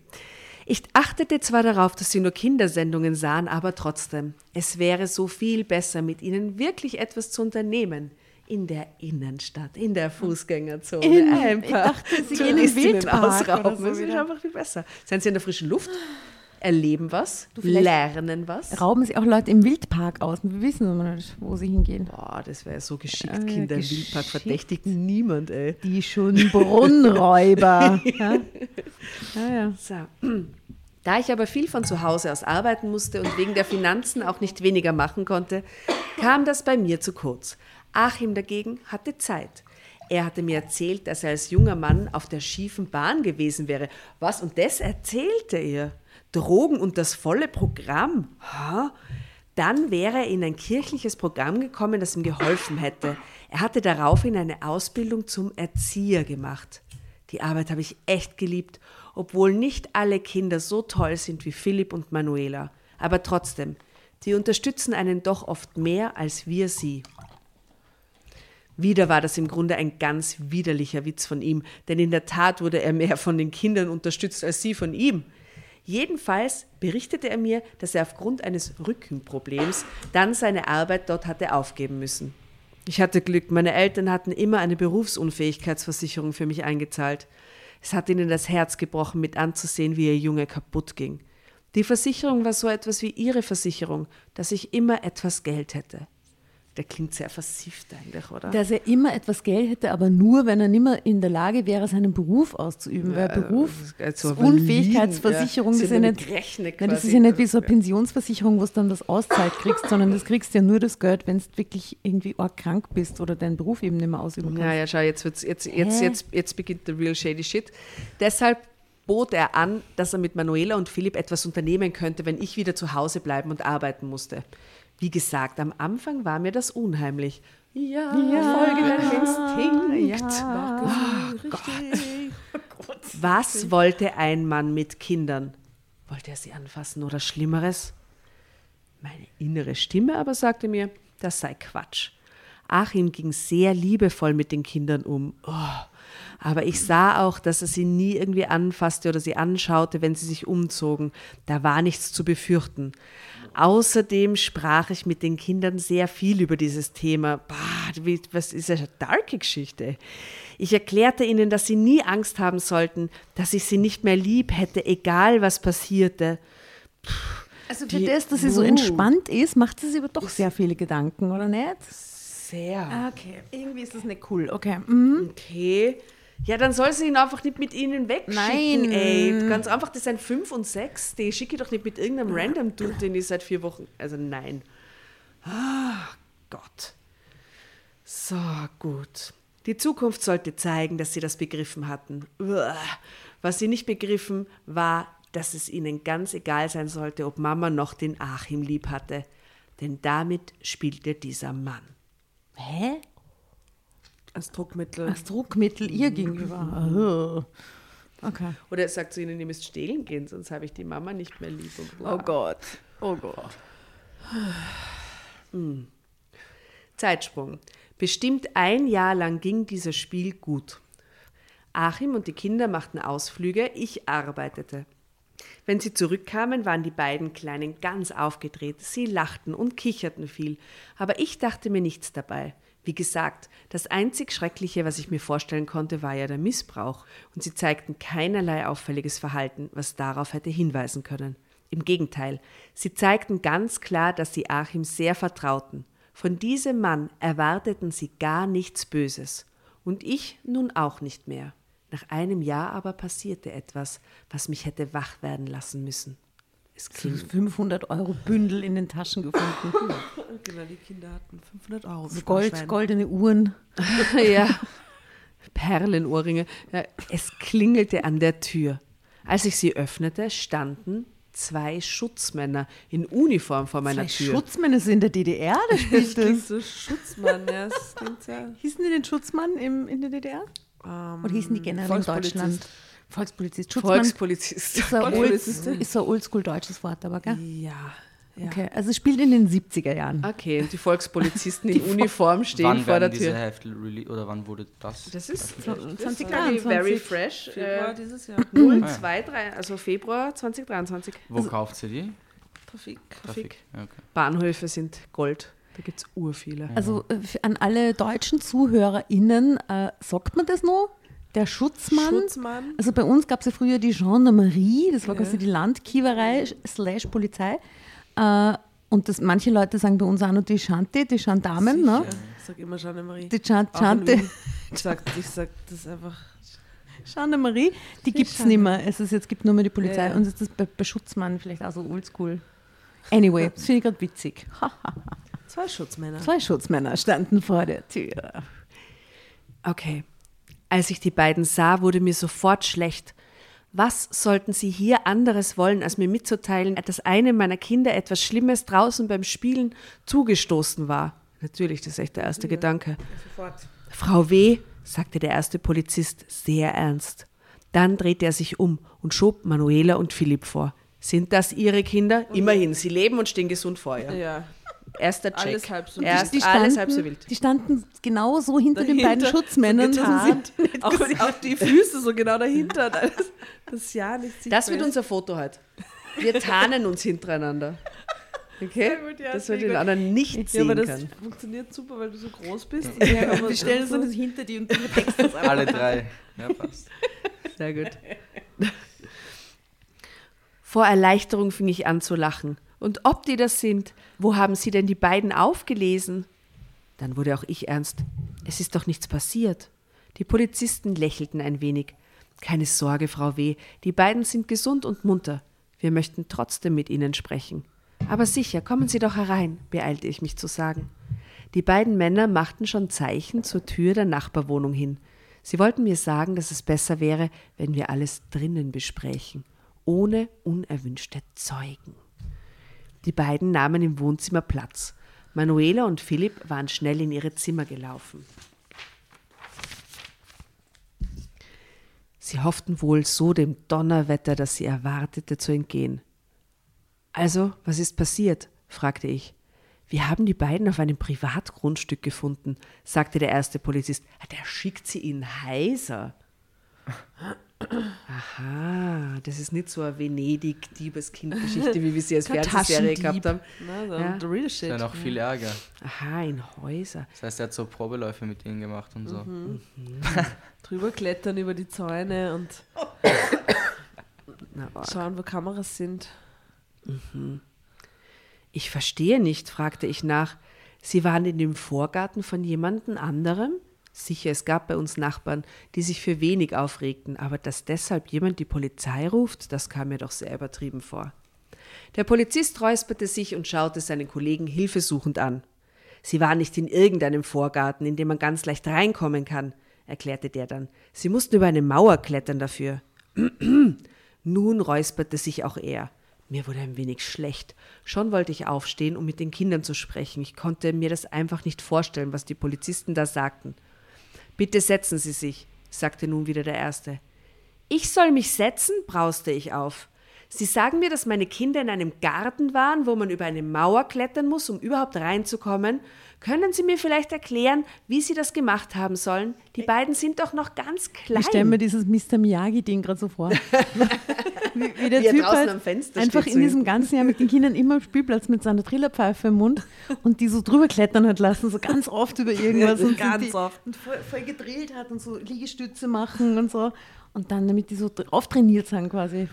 Ich achtete zwar darauf, dass sie nur Kindersendungen sahen, aber trotzdem, es wäre so viel besser, mit ihnen wirklich etwas zu unternehmen. In der Innenstadt, in der Fußgängerzone. In- ein ich paar dachte, sie gehen in den Wildpark ausrauben. so Das ist einfach viel besser. Sind sie in der frischen Luft, erleben was, lernen was. Rauben sie auch Leute im Wildpark aus. Wir wissen aber nicht, wo sie hingehen. Boah, das wäre so geschickt. Ja, Kinder im geschickt. Wildpark verdächtigt niemand, ey. Die schon Brunnenräuber. ja? Ja, ja. So. Da ich aber viel von zu Hause aus arbeiten musste und wegen der Finanzen auch nicht weniger machen konnte, kam das bei mir zu kurz. Achim dagegen hatte Zeit. Er hatte mir erzählt, dass er als junger Mann auf der schiefen Bahn gewesen wäre. Was? Und das erzählte er? Drogen und das volle Programm? Ha? Dann wäre er in ein kirchliches Programm gekommen, das ihm geholfen hätte. Er hatte daraufhin eine Ausbildung zum Erzieher gemacht. Die Arbeit habe ich echt geliebt, obwohl nicht alle Kinder so toll sind wie Philipp und Manuela. Aber trotzdem, die unterstützen einen doch oft mehr als wir sie. Wieder war das im Grunde ein ganz widerlicher Witz von ihm, denn in der Tat wurde er mehr von den Kindern unterstützt als sie von ihm. Jedenfalls berichtete er mir, dass er aufgrund eines Rückenproblems dann seine Arbeit dort hatte aufgeben müssen. Ich hatte Glück, meine Eltern hatten immer eine Berufsunfähigkeitsversicherung für mich eingezahlt. Es hat ihnen das Herz gebrochen, mit anzusehen, wie ihr Junge kaputt ging. Die Versicherung war so etwas wie ihre Versicherung, dass ich immer etwas Geld hätte. Der klingt sehr versifft eigentlich, oder? Dass er immer etwas Geld hätte, aber nur, wenn er nicht mehr in der Lage wäre, seinen Beruf auszuüben. Weil Beruf, das ist geil, so das Unfähigkeitsversicherung, ja. das ja das ist ja nicht wie so eine Pensionsversicherung, wo du dann das Auszeit kriegst, sondern das kriegst ja nur das Geld, wenn du wirklich irgendwie arg krank bist oder deinen Beruf eben nicht mehr ausüben kannst. Ja, ja, schau, jetzt, wird's, jetzt, jetzt, Hä? jetzt, jetzt beginnt der real shady shit. Deshalb bot er an, dass er mit Manuela und Philipp etwas unternehmen könnte, wenn ich wieder zu Hause bleiben und arbeiten musste. Wie gesagt, am Anfang war mir das unheimlich. Ja, folge deinem Instinkt. Ja. Was wollte ein Mann mit Kindern? Wollte er sie anfassen oder Schlimmeres? Meine innere Stimme aber sagte mir, das sei Quatsch. Achim ging sehr liebevoll mit den Kindern um. Oh. Aber ich sah auch, dass er sie nie irgendwie anfasste oder sie anschaute, wenn sie sich umzogen. Da war nichts zu befürchten. Außerdem sprach ich mit den Kindern sehr viel über dieses Thema. Bah, was ist eine darke Geschichte. Ich erklärte ihnen, dass sie nie Angst haben sollten, dass ich sie nicht mehr lieb hätte, egal was passierte. Puh, also für das, dass sie so entspannt ist, macht sie sich aber doch sehr viele Gedanken, oder nicht? Sehr. Ah, okay, irgendwie ist das nicht cool. Okay. Mhm. Okay. Ja, dann soll sie ihn einfach nicht mit ihnen wegschicken. Nein. Ey. Ganz einfach, das sind fünf und sechs. Die schicke ich doch nicht mit irgendeinem random Dude, den ich seit vier Wochen. Also nein. Ah, Gott. So, gut. Die Zukunft sollte zeigen, dass sie das begriffen hatten. Was sie nicht begriffen, war, dass es ihnen ganz egal sein sollte, ob Mama noch den Achim lieb hatte. Denn damit spielte dieser Mann. Hä? Als Druckmittel. Als Druckmittel ihr gegenüber. Oh. Okay. Oder er sagt zu ihnen, ihr müsst stehlen gehen, sonst habe ich die Mama nicht mehr lieb. oh Gott. Oh Gott. Hm. Zeitsprung. Bestimmt ein Jahr lang ging dieses Spiel gut. Achim und die Kinder machten Ausflüge, ich arbeitete. Wenn sie zurückkamen, waren die beiden Kleinen ganz aufgedreht. Sie lachten und kicherten viel, aber ich dachte mir nichts dabei. Wie gesagt, das einzig Schreckliche, was ich mir vorstellen konnte, war ja der Missbrauch, und sie zeigten keinerlei auffälliges Verhalten, was darauf hätte hinweisen können. Im Gegenteil, sie zeigten ganz klar, dass sie Achim sehr vertrauten. Von diesem Mann erwarteten sie gar nichts Böses. Und ich nun auch nicht mehr. Nach einem Jahr aber passierte etwas, was mich hätte wach werden lassen müssen. Es klingt 500 Euro Bündel in den Taschen gefunden. genau, die Kinder hatten 500 Euro. Gold, goldene Uhren. ja, Perlenohrringe. Ja, es klingelte an der Tür. Als ich sie öffnete, standen zwei Schutzmänner in Uniform vor meiner zwei Tür. Schutzmänner sind in der DDR, das spielt das. so Schutzmann, ja, das klingt ja. Hießen die den Schutzmann im, in der DDR? Um, Oder hießen die generell in Deutschland? Volkspolizist. Schutzmann Volkspolizist. Ist ein, Old, ist ein oldschool deutsches Wort, aber gell? Ja. Ja. Okay, also es spielt in den 70er Jahren. Okay, und die Volkspolizisten in Uniform stehen wann vor der Tür. Diese Heftel oder wann wurde das? Das ist 2023. Very fresh. Februar äh, dieses Jahr. 023, also Februar 2023. Wo also, kauft sie die? Trafik. Trafik. Okay. Bahnhöfe sind Gold. Da gibt es urviele. Also äh, an alle deutschen ZuhörerInnen, äh, sagt man das noch? Der Schutzmann. Schutzmann. Also bei uns gab es ja früher die Gendarmerie, das war ja. quasi die Landkiewerei slash Polizei. Äh, und das, manche Leute sagen bei uns auch noch die Chante, die Gendarmen. Ne? Ich sage immer Gendarmerie. Die Chante. Ich sage sag das einfach. Gendarmerie, die gibt es nicht mehr. Es ist, jetzt gibt nur mehr die Polizei. Ja. Und ist das bei, bei Schutzmann vielleicht auch so oldschool. Anyway, das finde ich gerade witzig. Zwei Schutzmänner. Zwei Schutzmänner standen vor der Tür. Okay. Als ich die beiden sah, wurde mir sofort schlecht. Was sollten sie hier anderes wollen, als mir mitzuteilen, dass einem meiner Kinder etwas Schlimmes draußen beim Spielen zugestoßen war? Natürlich, das ist echt der erste ja, Gedanke. Sofort. Frau W., sagte der erste Polizist sehr ernst. Dann drehte er sich um und schob Manuela und Philipp vor. Sind das Ihre Kinder? Immerhin, sie leben und stehen gesund vor ihr. Ja. Erster Check. Alles halb so, Erst die standen, alles halb so wild. Die standen genau so hinter dahinter, den beiden Schutzmännern. So auch, auch, die Füße so genau dahinter. Das, das, ja nicht das wird unser Foto heute. Wir tarnen uns hintereinander. Okay? Gut, ja, das wird den anderen nicht ja, sehen aber das kann. funktioniert super, weil du so groß bist. Ja, wir stellen uns so hinter die und du textest das Alle drei. Ja, passt. Sehr gut. Vor Erleichterung fing ich an zu lachen. Und ob die das sind, wo haben Sie denn die beiden aufgelesen? Dann wurde auch ich ernst. Es ist doch nichts passiert. Die Polizisten lächelten ein wenig. Keine Sorge, Frau W., die beiden sind gesund und munter. Wir möchten trotzdem mit Ihnen sprechen. Aber sicher, kommen Sie doch herein, beeilte ich mich zu sagen. Die beiden Männer machten schon Zeichen zur Tür der Nachbarwohnung hin. Sie wollten mir sagen, dass es besser wäre, wenn wir alles drinnen besprächen, ohne unerwünschte Zeugen. Die beiden nahmen im Wohnzimmer Platz. Manuela und Philipp waren schnell in ihre Zimmer gelaufen. Sie hofften wohl so dem Donnerwetter, das sie erwartete, zu entgehen. Also, was ist passiert? fragte ich. Wir haben die beiden auf einem Privatgrundstück gefunden, sagte der erste Polizist. Ah, Der schickt sie in Heiser. Aha, das ist nicht so eine Venedig-Diebes-Kind-Geschichte, wie wir sie als Fernsehserie gehabt haben. Na, so Ja. real Das ist ja shit. noch viel ärger. Aha, in Häuser. Das heißt, er hat so Probeläufe mit ihnen gemacht und so. Drüber klettern über die Zäune und schauen, wo Kameras sind. Ich verstehe nicht, fragte ich nach. Sie waren in dem Vorgarten von jemandem anderem? Sicher, es gab bei uns Nachbarn, die sich für wenig aufregten, aber dass deshalb jemand die Polizei ruft, das kam mir doch sehr übertrieben vor. Der Polizist räusperte sich und schaute seinen Kollegen hilfesuchend an. Sie waren nicht in irgendeinem Vorgarten, in dem man ganz leicht reinkommen kann, erklärte der dann. Sie mussten über eine Mauer klettern dafür. Nun räusperte sich auch er. Mir wurde ein wenig schlecht. Schon wollte ich aufstehen, um mit den Kindern zu sprechen. Ich konnte mir das einfach nicht vorstellen, was die Polizisten da sagten. Bitte setzen Sie sich, sagte nun wieder der Erste. Ich soll mich setzen? brauste ich auf. Sie sagen mir, dass meine Kinder in einem Garten waren, wo man über eine Mauer klettern muss, um überhaupt reinzukommen. Können Sie mir vielleicht erklären, wie Sie das gemacht haben sollen? Die beiden sind doch noch ganz klein. Ich stelle mir dieses Mr. Miyagi-Ding gerade so vor. wie, wie der Wie Typ halt am Fenster einfach in diesem ganzen Jahr mit den Kindern immer am Spielplatz mit seiner Trillerpfeife im Mund und die so drüber klettern hat lassen, so ganz oft über irgendwas. und Ganz die, oft. Und voll, voll gedrillt hat und so Liegestütze machen und so. Und dann damit die so auftrainiert sind quasi äh,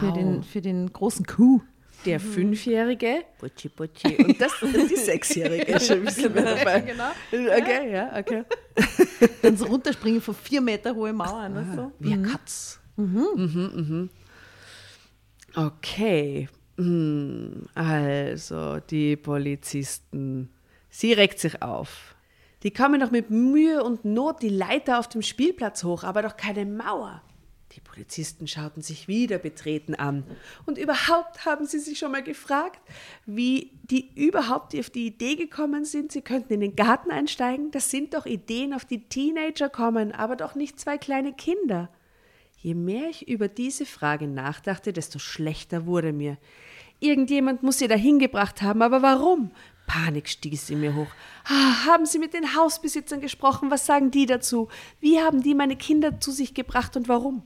für, den, für den großen Coup. Der Fünfjährige, Butschi Butschi, und das die Sechsjährige schon ein bisschen mehr dabei. Genau. Okay, ja, okay. Dann so runterspringen von vier Meter hohe Mauern. Weißt du? Wie ein Katz. Mhm, mhm. Okay. Hm, Also, die Polizisten. Sie reckt sich auf. Die kommen doch mit Mühe und Not die Leiter auf dem Spielplatz hoch, aber doch keine Mauer. Die Polizisten schauten sich wieder betreten an. Und überhaupt haben sie sich schon mal gefragt, wie die überhaupt auf die Idee gekommen sind, sie könnten in den Garten einsteigen. Das sind doch Ideen, auf die Teenager kommen, aber doch nicht zwei kleine Kinder. Je mehr ich über diese Frage nachdachte, desto schlechter wurde mir. Irgendjemand muss sie dahin gebracht haben, aber warum? Panik stieß in mir hoch. Ah, haben Sie mit den Hausbesitzern gesprochen? Was sagen die dazu? Wie haben die meine Kinder zu sich gebracht und warum?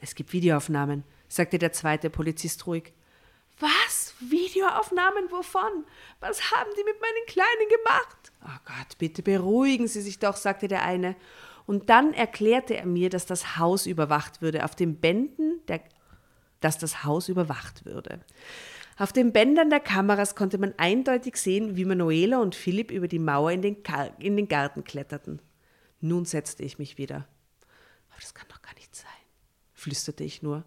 Es gibt Videoaufnahmen, sagte der zweite Polizist ruhig. Was? Videoaufnahmen wovon? Was haben die mit meinen Kleinen gemacht? Oh Gott, bitte beruhigen Sie sich doch, sagte der eine. Und dann erklärte er mir, dass das Haus überwacht würde. Auf den Bänden, der, dass das Haus überwacht würde. Auf den Bändern der Kameras konnte man eindeutig sehen, wie Manuela und Philipp über die Mauer in den, Ka in den Garten kletterten. Nun setzte ich mich wieder. Aber das kann doch gar nicht sein, flüsterte ich nur.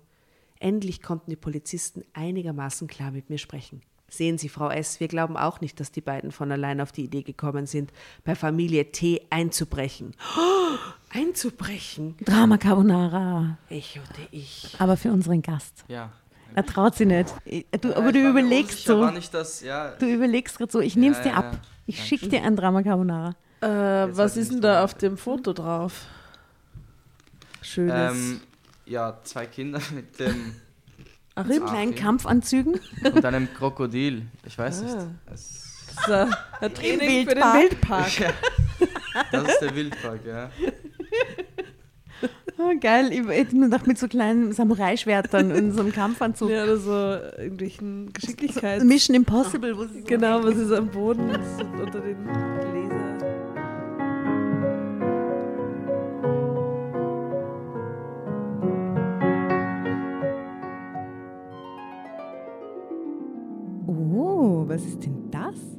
Endlich konnten die Polizisten einigermaßen klar mit mir sprechen. Sehen Sie, Frau S., wir glauben auch nicht, dass die beiden von allein auf die Idee gekommen sind, bei Familie T einzubrechen. Oh, einzubrechen? Drama Carbonara. Echote ich. Aber für unseren Gast. Ja. Er traut sich nicht. Du, aber ich du überlegst so. Nicht das, ja, Du überlegst gerade so, ich nehme es Ja, dir ja, ab. ja. Ich schicke dir ein Drama Carbonara. Äh, was ich ist denn nicht, da auf dem Foto drauf? Schönes. ähm, ja, zwei Kinder mit dem Ach, Mit Rippen. kleinen. Kampfanzügen. und einem Krokodil. Ich weiß nicht. Ah. Es, Das ist ein- ein Training für den Wildpark. Wildpark. ja, das ist der Wildpark, ja. Oh, geil. Ich hätte mir gedacht, mit so kleinen Samurai-Schwertern in so einem Kampfanzug. Ja, oder so irgendwelchen Geschicklichkeiten. Mission Impossible, wo sie so Genau, was ist am Boden so unter den Gläsern. Oh, was ist denn das?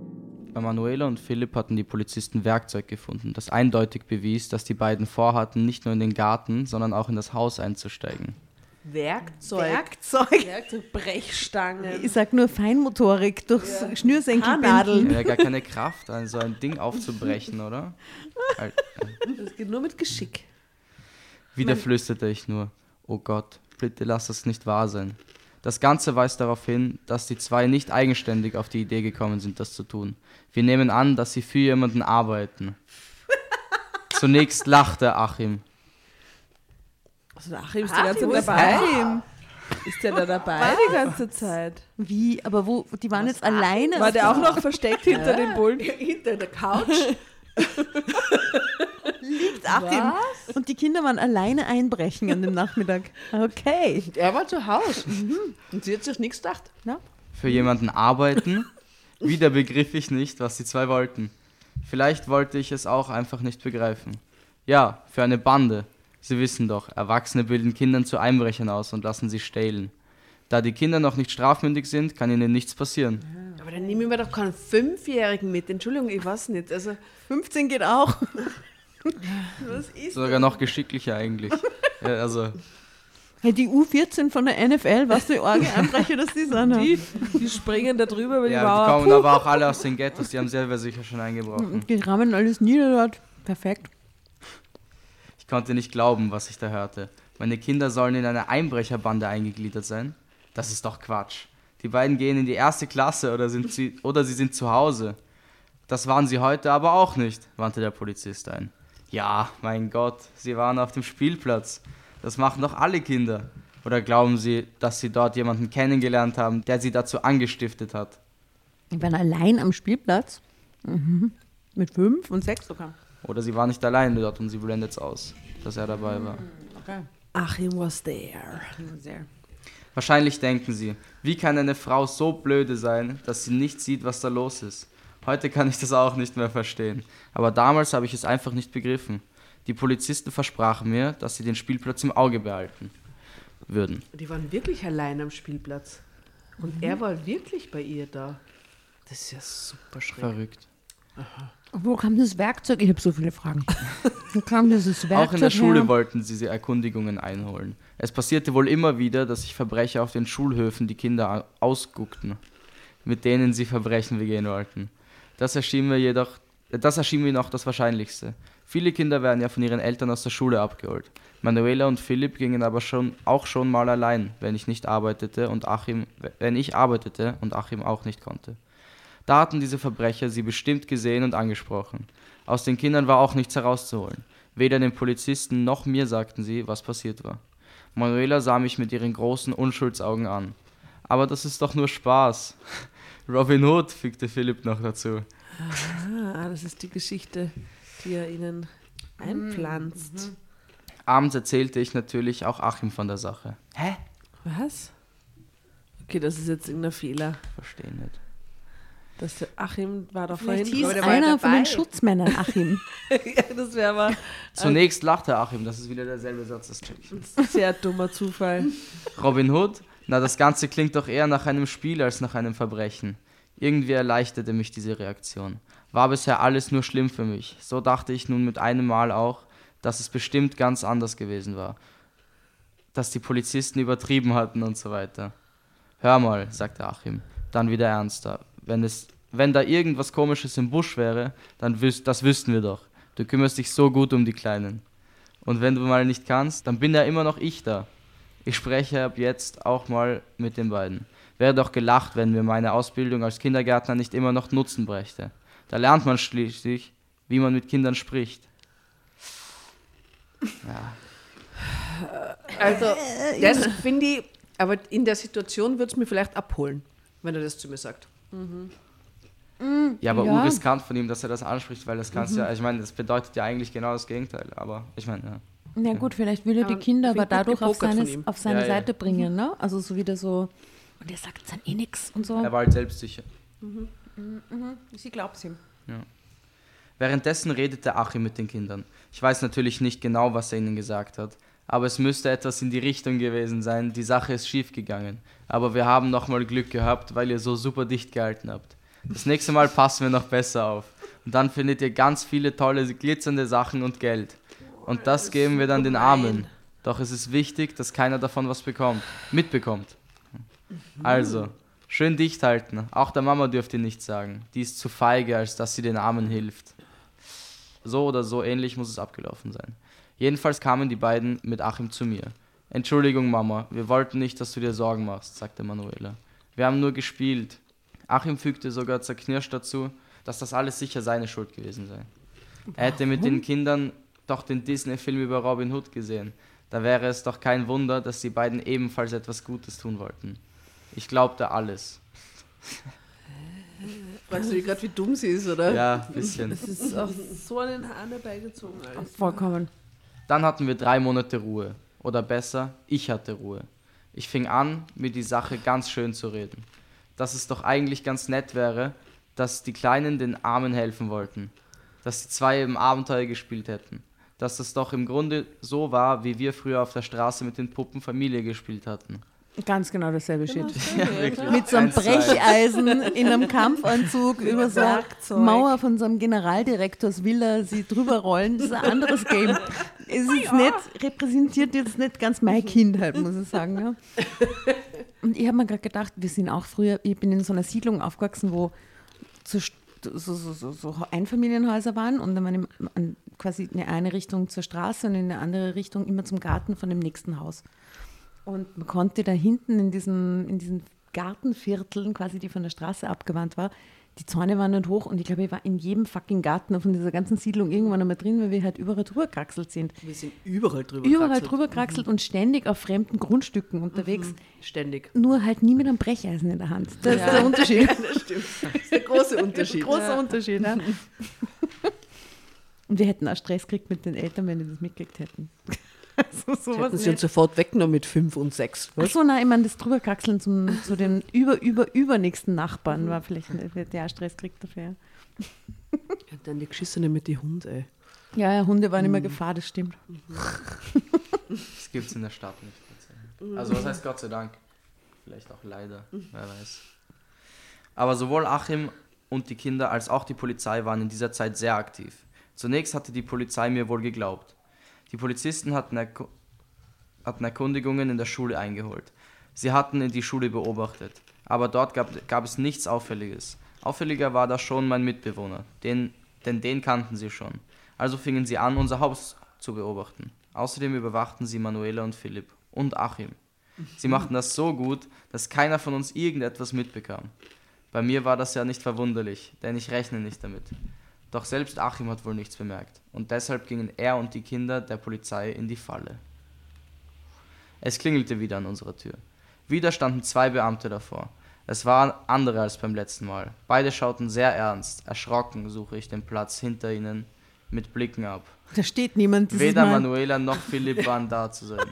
Bei Manuela und Philipp hatten die Polizisten Werkzeug gefunden, das eindeutig bewies, dass die beiden vorhatten, nicht nur in den Garten, sondern auch in das Haus einzusteigen. Werkzeug. Werkzeug. Werkzeug. Brechstangen. Ich sag nur Feinmotorik durchs Schnürsenkelnadeln. Ja, gar keine Kraft, ein- so ein Ding aufzubrechen, oder? Das geht nur mit Geschick. Wieder flüsterte ich nur, oh Gott, bitte lass das nicht wahr sein. Das Ganze weist darauf hin, dass die zwei nicht eigenständig auf die Idee gekommen sind, das zu tun. Wir nehmen an, dass sie für jemanden arbeiten. Zunächst lachte Achim. Also Achim ist die ganze Zeit dabei. Achim? Ist der da dabei die ganze Zeit? Wie? Aber wo? Die waren jetzt alleine. War der auch noch versteckt hinter dem Bullen? Hinter der Couch. liegt Achim. Und die Kinder waren alleine einbrechen an dem Nachmittag. Okay. Er war zu Hause. Und sie hat sich nichts gedacht. Na? Für jemanden arbeiten? Wieder begriff ich nicht, was die zwei wollten. Vielleicht wollte ich es auch einfach nicht begreifen. Ja, für eine Bande. Sie wissen doch, Erwachsene bilden Kindern zu Einbrechern aus und lassen sie stehlen. Da die Kinder noch nicht strafmündig sind, kann ihnen nichts passieren. Aber dann nehmen wir doch keinen Fünfjährigen mit. Entschuldigung, ich weiß nicht. Also, 15 geht auch. was ist Sogar noch geschicklicher eigentlich. Ja, also, Hey, die U14 von der NFL, was die Orgel-Einbrecher, dass die sind. die? Die springen da drüber über die ja, die Mauer. kommen aber auch alle aus den Ghettos, die haben selber sicher schon eingebrochen. Die rammen alles nieder dort. Perfekt. Ich konnte nicht glauben, was ich da hörte. Meine Kinder sollen in eine Einbrecherbande eingegliedert sein? Das ist doch Quatsch. Die beiden gehen in die erste Klasse oder, sind sie, oder sie sind zu Hause. Das waren sie heute aber auch nicht, wandte der Polizist ein. Ja, mein Gott, sie waren auf dem Spielplatz. Das machen doch alle Kinder. Oder glauben Sie, dass Sie dort jemanden kennengelernt haben, der Sie dazu angestiftet hat? Die waren allein am Spielplatz. Mhm. Mit fünf und sechs sogar. Oder Sie waren nicht alleine dort und sie blendet's aus, dass er dabei war. Okay. Achim was there. Sehr. Wahrscheinlich denken sie, wie kann eine Frau so blöde sein, dass sie nicht sieht, was da los ist. Heute kann ich das auch nicht mehr verstehen. Aber damals habe ich es einfach nicht begriffen. Die Polizisten versprachen mir, dass sie den Spielplatz im Auge behalten würden. Die waren wirklich allein am Spielplatz. Und er war wirklich bei ihr da. Das ist ja super schräg. Verrückt. Wo kam das Werkzeug? Ich habe so viele Fragen. Wo kam dieses Werkzeug Auch in der Schule her? wollten sie sie Erkundigungen einholen. Es passierte wohl immer wieder, dass sich Verbrecher auf den Schulhöfen die Kinder ausguckten, mit denen sie Verbrechen begehen wollten. Das erschien mir jedoch, das erschien mir noch das Wahrscheinlichste. Viele Kinder werden ja von ihren Eltern aus der Schule abgeholt. Manuela und Philipp gingen aber schon, auch schon mal allein, wenn ich nicht arbeitete und Achim, wenn ich arbeitete und Achim auch nicht konnte. Da hatten diese Verbrecher sie bestimmt gesehen und angesprochen. Aus den Kindern war auch nichts herauszuholen. Weder den Polizisten noch mir sagten sie, was passiert war. Manuela sah mich mit ihren großen Unschuldsaugen an. Aber das ist doch nur Spaß. Robin Hood, fügte Philipp noch dazu. Ah, das ist die Geschichte, die er ihnen einpflanzt. Abends erzählte ich natürlich auch Achim von der Sache. Hä? Was? Okay, das ist jetzt irgendein Fehler. Verstehe nicht. Das Achim war doch Vielleicht vorhin. hieß einer von den. Schutzmännern Achim. ja, das wäre aber Zunächst lachte Achim, das ist wieder derselbe Satz, das check ich. ein sehr dummer Zufall. Robin Hood? Na, das Ganze klingt doch eher nach einem Spiel als nach einem Verbrechen. Irgendwie erleichterte mich diese Reaktion. War bisher alles nur schlimm für mich. So dachte ich nun mit einem Mal auch, dass es bestimmt ganz anders gewesen war. Dass die Polizisten übertrieben hatten und so weiter. Hör mal, sagte Achim, dann wieder ernster. Wenn, es, wenn da irgendwas Komisches im Busch wäre, dann wüs das wüssten wir doch. Du kümmerst dich so gut um die Kleinen. Und wenn du mal nicht kannst, dann bin ja immer noch ich da. Ich spreche ab jetzt auch mal mit den beiden. Wäre doch gelacht, wenn mir meine Ausbildung als Kindergärtner nicht immer noch Nutzen brächte. Da lernt man schließlich, wie man mit Kindern spricht. Ja, Also, das finde ich, aber in der Situation würde es mir vielleicht abholen, wenn er das zu mir sagt. ja aber Ja. unriskant von ihm, dass er das anspricht, weil das kannst ja, ich meine, das bedeutet ja eigentlich genau das Gegenteil. Aber ich meine, ja. Na gut, vielleicht will er die Kinder aber dadurch auf gepokert seine, von ihm. auf seine Ja, ja. Seite bringen, ne? Also so wieder so, und er sagt dann eh nix und so. Er war halt selbstsicher. Sie glaubt ihm. Währenddessen redete Achim mit den Kindern. Ich weiß natürlich nicht genau, was er ihnen gesagt hat, aber es müsste etwas in die Richtung gewesen sein. Die Sache ist schiefgegangen. Aber wir haben nochmal Glück gehabt, weil ihr so super dicht gehalten habt. Das nächste Mal passen wir noch besser auf. Und dann findet ihr ganz viele tolle, glitzernde Sachen und Geld. Und das geben wir dann den Armen. Doch es ist wichtig, dass keiner davon was bekommt, mitbekommt. Also, schön dicht halten. Auch der Mama dürft ihr nichts sagen. Die ist zu feige, als dass sie den Armen hilft. So oder so ähnlich muss es abgelaufen sein. Jedenfalls kamen die beiden mit Achim zu mir. Entschuldigung, Mama, wir wollten nicht, dass du dir Sorgen machst, sagte Manuela. Wir haben nur gespielt. Achim fügte sogar zerknirscht dazu, dass das alles sicher seine Schuld gewesen sei. Er hätte mit den Kindern doch den Disney-Film über Robin Hood gesehen. Da wäre es doch kein Wunder, dass die beiden ebenfalls etwas Gutes tun wollten. Ich glaubte alles. Fragst du dich gerade, wie dumm sie ist, oder? Ja, ein bisschen. Das ist auch so an den Haaren herbeigezogen. Alles. Vollkommen. Dann hatten wir drei Monate Ruhe. Oder besser, ich hatte Ruhe. Ich fing an, mir die Sache ganz schön zu reden. Dass es doch eigentlich ganz nett wäre, dass die Kleinen den Armen helfen wollten. Dass die zwei im Abenteuer gespielt hätten. Dass es doch im Grunde so war, wie wir früher auf der Straße mit den Puppen Familie gespielt hatten. Ganz genau dasselbe Shit. Ja. Mit so einem zu. Brecheisen in einem Kampfanzug über so eine Werkzeug. Mauer von so einem Generaldirektors Villa sie drüber rollen. Das ist ein anderes Game. Es ist jetzt nicht, repräsentiert jetzt nicht ganz meine Kindheit, muss ich sagen. Ja. Und ich habe mir gerade gedacht, wir sind auch früher, ich bin in so einer Siedlung aufgewachsen, wo st- so, so, so, Einfamilienhäuser waren und dann waren quasi in eine Richtung zur Straße und in eine andere Richtung immer zum Garten von dem nächsten Haus. Und man konnte da hinten in diesen, in diesen Gartenvierteln, quasi die von der Straße abgewandt war, die Zäune waren nicht hoch und ich glaube, ich war in jedem fucking Garten von dieser ganzen Siedlung irgendwann einmal drin, weil wir halt überall drüber kraxelt sind. Wir sind überall drüber Überall kraxelt. drüber kraxelt und ständig auf fremden Grundstücken unterwegs. Ständig. Nur halt nie mit einem Brecheisen in der Hand. Das ist der Unterschied. Das stimmt. Das ist der große Unterschied. Großer Unterschied, ja. Und wir hätten auch Stress gekriegt mit den Eltern, wenn die das mitgekriegt hätten. Also sowas Hätten sie uns sofort weggenommen mit fünf und sechs. Ach so, nein, ich meine, das drüberkraxeln zum, zu den über, über, übernächsten Nachbarn war vielleicht, ja Stress gekriegt dafür. Ja, dann die Geschissene mit die Hunde. Ja, ja, Hunde waren immer Gefahr, das stimmt. Das gibt es in der Stadt nicht. tatsächlich. Also was heißt Gott sei Dank? Vielleicht auch leider, wer weiß. Aber sowohl Achim und die Kinder als auch die Polizei waren in dieser Zeit sehr aktiv. Zunächst hatte die Polizei mir wohl geglaubt. Die Polizisten hatten, Erku hatten Erkundigungen in der Schule eingeholt. Sie hatten in die Schule beobachtet, aber dort gab, gab es nichts Auffälliges. Auffälliger war da schon mein Mitbewohner, den, denn den kannten sie schon. Also fingen sie an, unser Haus zu beobachten. Außerdem überwachten sie Manuela und Philipp und Achim. Sie machten das so gut, dass keiner von uns irgendetwas mitbekam. Bei mir war das ja nicht verwunderlich, denn ich rechne nicht damit. Doch selbst Achim hat wohl nichts bemerkt, und deshalb gingen er und die Kinder der Polizei in die Falle. Es klingelte wieder an unserer Tür. Wieder standen zwei Beamte davor. Es waren andere als beim letzten Mal. Beide schauten sehr ernst. Erschrocken suche ich den Platz hinter ihnen mit Blicken ab. Da steht niemand Weder Mal. Manuela noch Philipp waren da zu sein.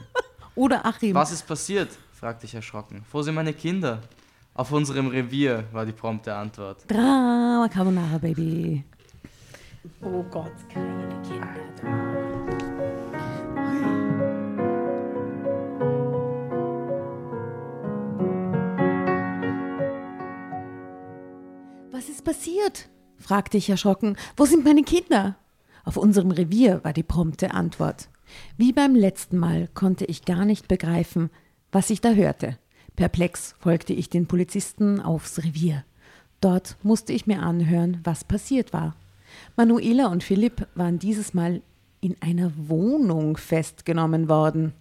Oder Achim. Was ist passiert? fragte ich erschrocken. Wo sind meine Kinder? Auf unserem Revier, war die prompte Antwort. Drama Carbonara, Baby. Oh Gott, keine Kinder. Was ist passiert? fragte ich erschrocken. Wo sind meine Kinder? Auf unserem Revier war die prompte Antwort. Wie beim letzten Mal konnte ich gar nicht begreifen, was ich da hörte. Perplex folgte ich den Polizisten aufs Revier. Dort musste ich mir anhören, was passiert war. Manuela und Philipp waren dieses Mal in einer Wohnung festgenommen worden.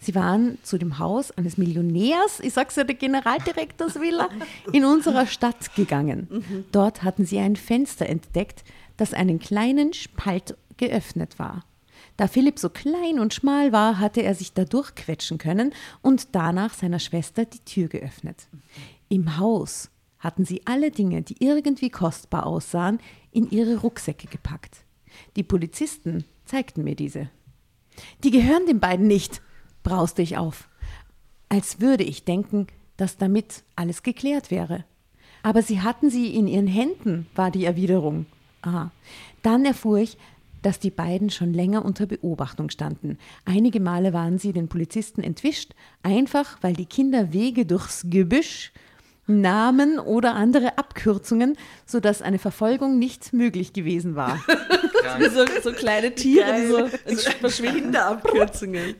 Sie waren zu dem Haus eines Millionärs, ich sag's ja, der Generaldirektorsvilla, in unserer Stadt gegangen. Dort hatten sie ein Fenster entdeckt, das einen kleinen Spalt geöffnet war. Da Philipp so klein und schmal war, hatte er sich da durchquetschen können und danach seiner Schwester die Tür geöffnet. Im Haus hatten sie alle Dinge, die irgendwie kostbar aussahen, in ihre Rucksäcke gepackt. Die Polizisten zeigten mir diese. Die gehören den beiden nicht, brauste ich auf. Als würde ich denken, dass damit alles geklärt wäre. Aber sie hatten sie in ihren Händen, war die Erwiderung. Aha. Dann erfuhr ich, dass die beiden schon länger unter Beobachtung standen. Einige Male waren sie den Polizisten entwischt, einfach weil die Kinder Wege durchs Gebüsch Namen oder andere Abkürzungen, sodass eine Verfolgung nicht möglich gewesen war. So, so kleine Tiere, die so also verschwinden. Abkürzungen.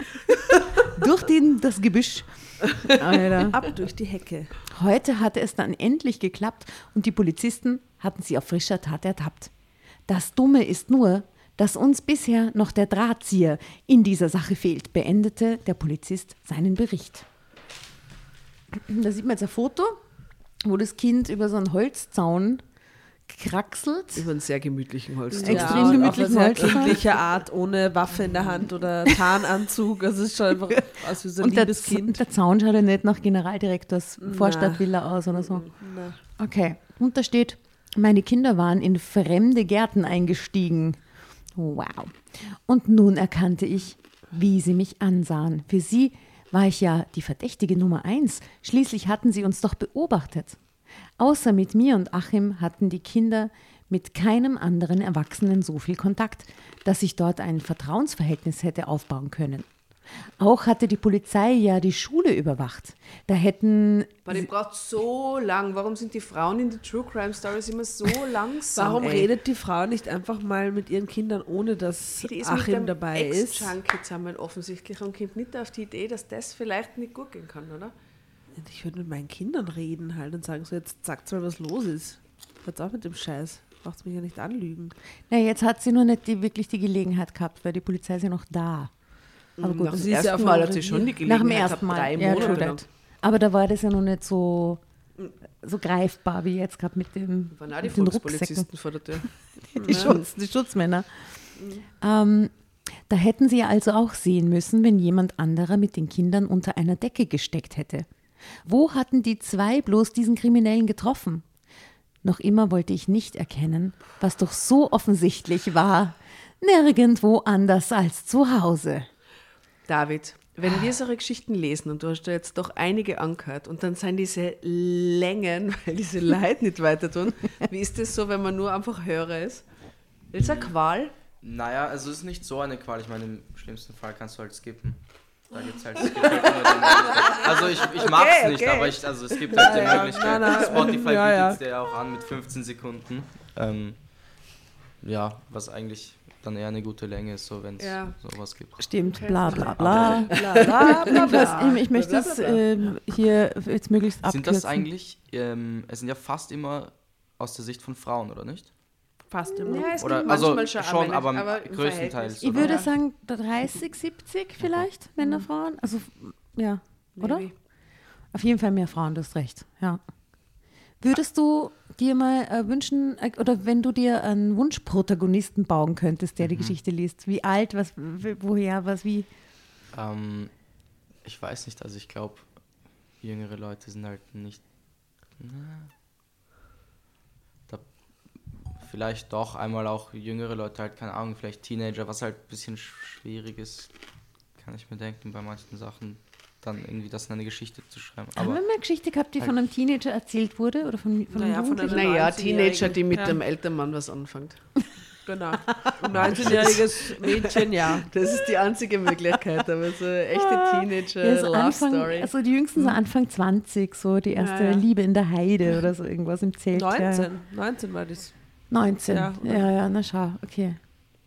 Durch den, das Gebüsch. Alter. Ab durch die Hecke. Heute hatte es dann endlich geklappt und die Polizisten hatten sie auf frischer Tat ertappt. Das Dumme ist nur, dass uns bisher noch der Drahtzieher in dieser Sache fehlt, beendete der Polizist seinen Bericht. Da sieht man jetzt ein Foto wo das Kind über so einen Holzzaun kraxelt. Über einen sehr gemütlichen Holzzaun. Ja, Extrem gemütlichen Holzzaun. kindlicher Art, ohne Waffe in der Hand oder Tarnanzug. Also es ist schon einfach aus wie so ein und liebes der, Kind. der Zaun schaut ja nicht nach Generaldirektors Vorstadtvilla aus oder so. Na. Okay, und da steht, meine Kinder waren in fremde Gärten eingestiegen. Wow. Und nun erkannte ich, wie sie mich ansahen. Für sie war ich ja die verdächtige Nummer eins. Schließlich hatten sie uns doch beobachtet. Außer mit mir und Achim hatten die Kinder mit keinem anderen Erwachsenen so viel Kontakt, dass sich dort ein Vertrauensverhältnis hätte aufbauen können. Auch hatte die Polizei ja die Schule überwacht. Da hätten. Aber die braucht so lang. Warum sind die Frauen in den True Crime Stories immer so langsam? Warum ey? redet die Frau nicht einfach mal mit ihren Kindern, ohne dass Die ist Achim mit dabei ist? Ex-Junkie zusammen offensichtlich und kommt nicht auf die Idee, dass das vielleicht nicht gut gehen kann, oder? Ich würde mit meinen Kindern reden halt und sagen so, jetzt sagt mal, was los ist. Hört auf mit dem Scheiß. Braucht mich ja nicht anlügen. Na, jetzt hat sie nur nicht die, wirklich die Gelegenheit gehabt, weil die Polizei ist ja noch da. Aber gut, Nach das dem ist ja Mal dem hat sie schon die Nach Gelegenheit dem gehabt, ersten Mal. drei ja, Monate that. Aber da war das ja noch nicht so, so greifbar wie jetzt gerade mit dem Waren auch die mit den Rucksäcken. Vor der Tür. Die, Schutz, die Schutzmänner. Ähm, da hätten sie ja also auch sehen müssen, wenn jemand anderer mit den Kindern unter einer Decke gesteckt hätte. Wo hatten die zwei bloß diesen Kriminellen getroffen? Noch immer wollte ich nicht erkennen, was doch so offensichtlich war. Nirgendwo anders als zu Hause. David, wenn wir solche Geschichten lesen und du hast da jetzt doch einige angehört und dann sind diese Längen, weil diese Leute nicht weiter tun, wie ist das so, wenn man nur einfach Hörer ist? Ist eine Qual? Naja, also es ist nicht so eine Qual. Ich meine, im schlimmsten Fall kannst du halt skippen. Da gibt's halt, es gibt halt den Also ich, ich mag's Okay, nicht, okay. aber ich, also es gibt halt die ja, Möglichkeit. na, Spotify ja, ja. bietet dir ja auch an mit 15 Sekunden. Ähm, ja, was eigentlich dann eher eine gute Länge ist, so wenn es Ja. sowas gibt. Stimmt, bla bla bla. Bla, bla, bla, bla. Ich, ich möchte es ähm, hier jetzt möglichst abkürzen. Sind das eigentlich, ähm, es sind ja fast immer aus der Sicht von Frauen, oder nicht? Fast immer. Ja, es Oder- gibt also manchmal schon, schon, aber im größtenteils. Ich oder? würde sagen 30, 70 vielleicht, Männer, Frauen. Also, ja, oder? Maybe. Auf jeden Fall mehr Frauen, du hast recht, ja. Würdest du dir mal äh, wünschen, äh, oder wenn du dir einen Wunschprotagonisten bauen könntest, der die Geschichte liest, wie alt, was, woher, was, wie? Ähm, ich weiß nicht, also ich glaube, jüngere Leute sind halt nicht. Na, da, vielleicht doch einmal auch jüngere Leute, halt keine Ahnung, vielleicht Teenager, was halt ein bisschen schwierig ist, kann ich mir denken, bei manchen Sachen dann irgendwie das in eine Geschichte zu schreiben. Haben wir Aber mal eine Geschichte gehabt, die von einem Teenager erzählt wurde? Oder von, von Naja, einem von einer Jugendlichen? Naja, 19-Jährigen. Teenager, die mit Ja. dem Elternmann was anfängt. Genau. Ein 19-jähriges Mädchen, ja. Das ist die einzige Möglichkeit, aber so eine echte Ja, so Teenager-Love Anfang, Story. also die Jüngsten so Anfang 20, so die erste Ja, ja. Liebe in der Heide oder so irgendwas im Zelt. Ja, ja. 19. 19 war das. 19. Ja, ja, na schau, okay.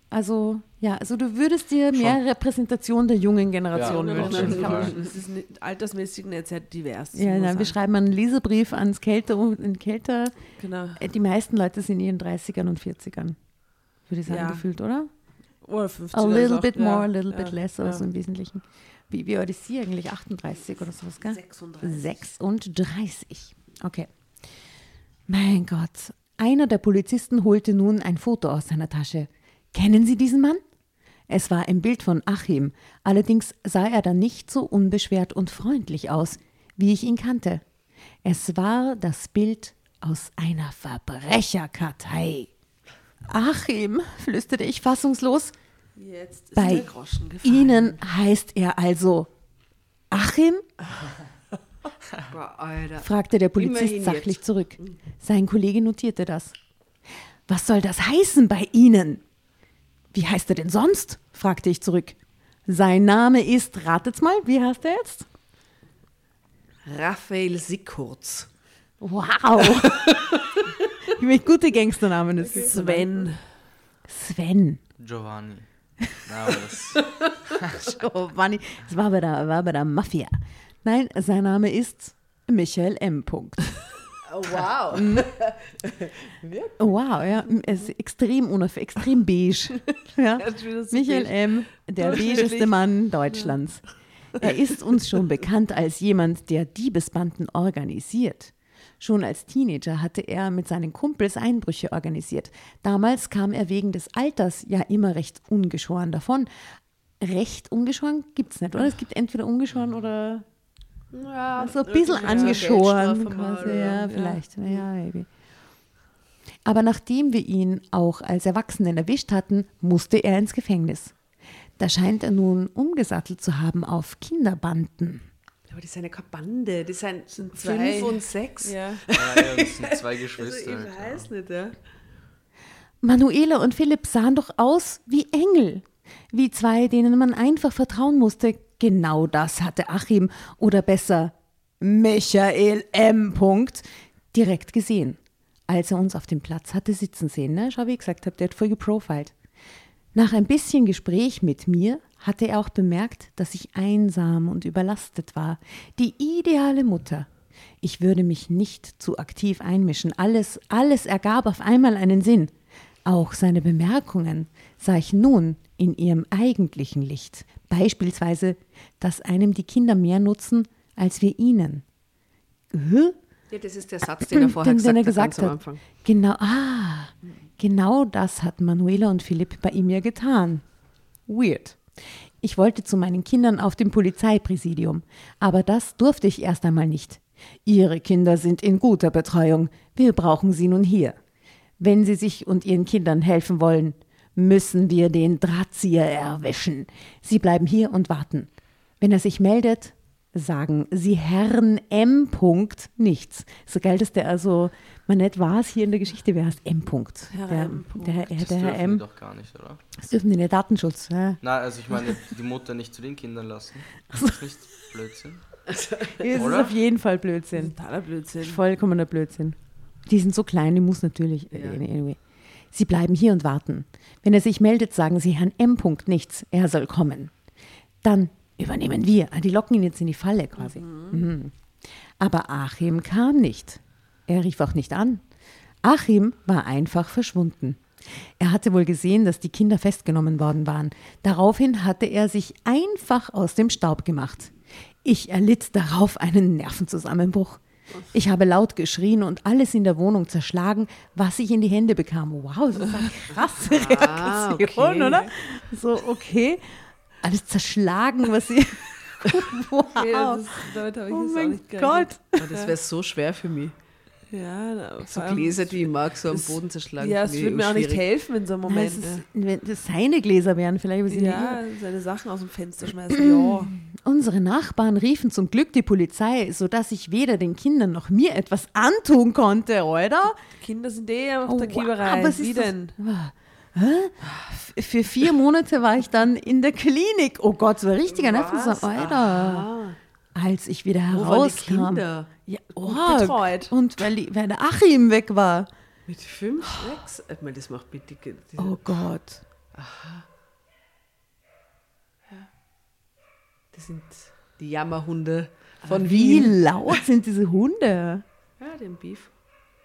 Also, ja, also du würdest dir mehr Repräsentation der jungen Generation Ja, wünschen. Fall. Es ist nicht, altersmäßig nicht sehr divers. Ja, nein, wir schreiben einen Leserbrief ans Kälter, in Kälter. Genau. Äh, Die meisten Leute sind in ihren 30ern und 40ern. Würde ich sagen, Ja. gefühlt, oder? Oder 50 A little auch, bit ja, more, a little ja, bit less, aber ja. so im Wesentlichen. Wie, wie alt ist sie eigentlich? 38 oder sowas, gell? 36. 36. Okay. Mein Gott. Einer der Polizisten holte nun ein Foto aus seiner Tasche. Kennen Sie diesen Mann? Es war ein Bild von Achim, allerdings sah er dann nicht so unbeschwert und freundlich aus, wie ich ihn kannte. Es war das Bild aus einer Verbrecherkartei. Achim, flüsterte ich fassungslos, Jetzt ist Bei der Groschen gefallen. Ihnen heißt er also Achim? Fragte der Polizist sachlich zurück. Sein Kollege notierte das. Was soll das heißen bei Ihnen? Wie heißt er denn sonst? fragte ich zurück. Sein Name ist, ratet's mal, wie heißt er jetzt? Raphael Sickurz. Wow! Welch gute Gangsternamen ist das? Sven. Sven. Giovanni. Na, das, Giovanni. Das war bei, der, war bei der Mafia. Nein, sein Name ist Michael M. Oh, wow. Oh, wow, ja. Es ist extrem unauf, extrem beige. Ja. Michael. M., der beigeste Mann Deutschlands. Er ist uns schon bekannt als jemand, der Diebesbanden organisiert. Schon als Teenager hatte er mit seinen Kumpels Einbrüche organisiert. Damals kam er wegen des Alters ja immer recht ungeschoren davon. Recht ungeschoren gibt es nicht, oder? Es gibt entweder ungeschoren oder Ja, so ein bisschen ja, angeschoren. Quasi, oder? ja, vielleicht. Ja, maybe. Aber nachdem wir ihn auch als Erwachsenen erwischt hatten, musste er ins Gefängnis. Da scheint er nun umgesattelt zu haben auf Kinderbanden. Aber die sind ja keine Bande, die sind, zwei. fünf und sechs. Ja. ja, ja, das sind zwei Also Geschwister. ich halt, ja. weiß nicht, ja. Manuela und Philipp sahen doch aus wie Engel, wie zwei, denen man einfach vertrauen musste. Genau das hatte Achim oder besser Michael M. Punkt direkt gesehen, als er uns auf dem Platz hatte sitzen sehen. Ne? Schau, wie ich gesagt habe, der hat voll geprofiled. Nach ein bisschen Gespräch mit mir hatte er auch bemerkt, dass ich einsam und überlastet war. Die ideale Mutter. Ich würde mich nicht zu aktiv einmischen. Alles, alles ergab auf einmal einen Sinn. Auch seine Bemerkungen sah ich nun in ihrem eigentlichen Licht. Beispielsweise, dass einem die Kinder mehr nutzen, als wir ihnen. Hä? Ja, das ist der Satz, den er vorher den, gesagt, den er hat, gesagt ganz am hat. Genau, ah, genau das hat Manuela und Philipp bei ihm ja getan. Weird. Ich wollte zu meinen Kindern auf dem Polizeipräsidium, aber das durfte ich erst einmal nicht. Ihre Kinder sind in guter Betreuung, wir brauchen sie nun hier. Wenn Sie sich und Ihren Kindern helfen wollen, müssen wir den Drahtzieher erwischen. Sie bleiben hier und warten. Wenn er sich meldet, sagen Sie Herrn M. Punkt nichts. So geil, dass der also, man nicht weiß hier in der Geschichte, wer heißt M. Punkt. Herr der, M. Der, der, Das der Herr dürfen M. die doch gar nicht, oder? Das dürfen die nicht, Datenschutz. Ja. Na, also ich meine, die Mutter nicht zu den Kindern lassen. Ist das nicht Blödsinn? Es ist auf jeden Fall Blödsinn. Totaler Blödsinn. Vollkommener Blödsinn. Die sind so klein, die muss natürlich. äh, Anyway. Sie bleiben hier und warten. Wenn er sich meldet, sagen Sie Herrn M. Punkt nichts. Er soll kommen. Dann übernehmen wir. Ah, Die locken ihn jetzt in die Falle quasi. Mhm. Aber Achim kam nicht. Er rief auch nicht an. Achim war einfach verschwunden. Er hatte wohl gesehen, dass die Kinder festgenommen worden waren. Daraufhin hatte er sich einfach aus dem Staub gemacht. Ich erlitt darauf einen Nervenzusammenbruch. Ich habe laut geschrien und alles in der Wohnung zerschlagen, was ich in die Hände bekam. Wow, das ist eine krasse Ah, Reaktion, okay. oder? So, okay. Alles zerschlagen, was ich. wow. Ja, das, damit habe ich oh jetzt auch mein nicht gerechnet. Gott. Aber das wäre so schwer für mich. Ja, na, So Gläser, die ich mag, so am Boden zerschlagen. Ja, es würde mir auch nicht schwierig. helfen in so einem Nein, Moment. es ist, ne? wenn das seine Gläser wären, vielleicht. Aber sie Ja, seine Sachen aus dem Fenster schmeißen, ja. Unsere Nachbarn riefen zum Glück die Polizei, sodass ich weder den Kindern noch mir etwas antun konnte, oder? Kinder sind eh auf Oh, der wow, Kieberei. was Wie ist das? Hä? Für vier Monate war ich dann in der Klinik. Oh Gott, so ein richtiger Nervenzusammenbruch. Alter. Als ich wieder wo waren die herauskam. Kinder? Ja, oh, betreut. Und weil, weil der Achim weg war. Mit fünf, sechs? Ich meine, das macht bitte. Oh Gott. das sind die Jammerhunde von Wie Wien. laut sind diese Hunde? Ja, den Beef.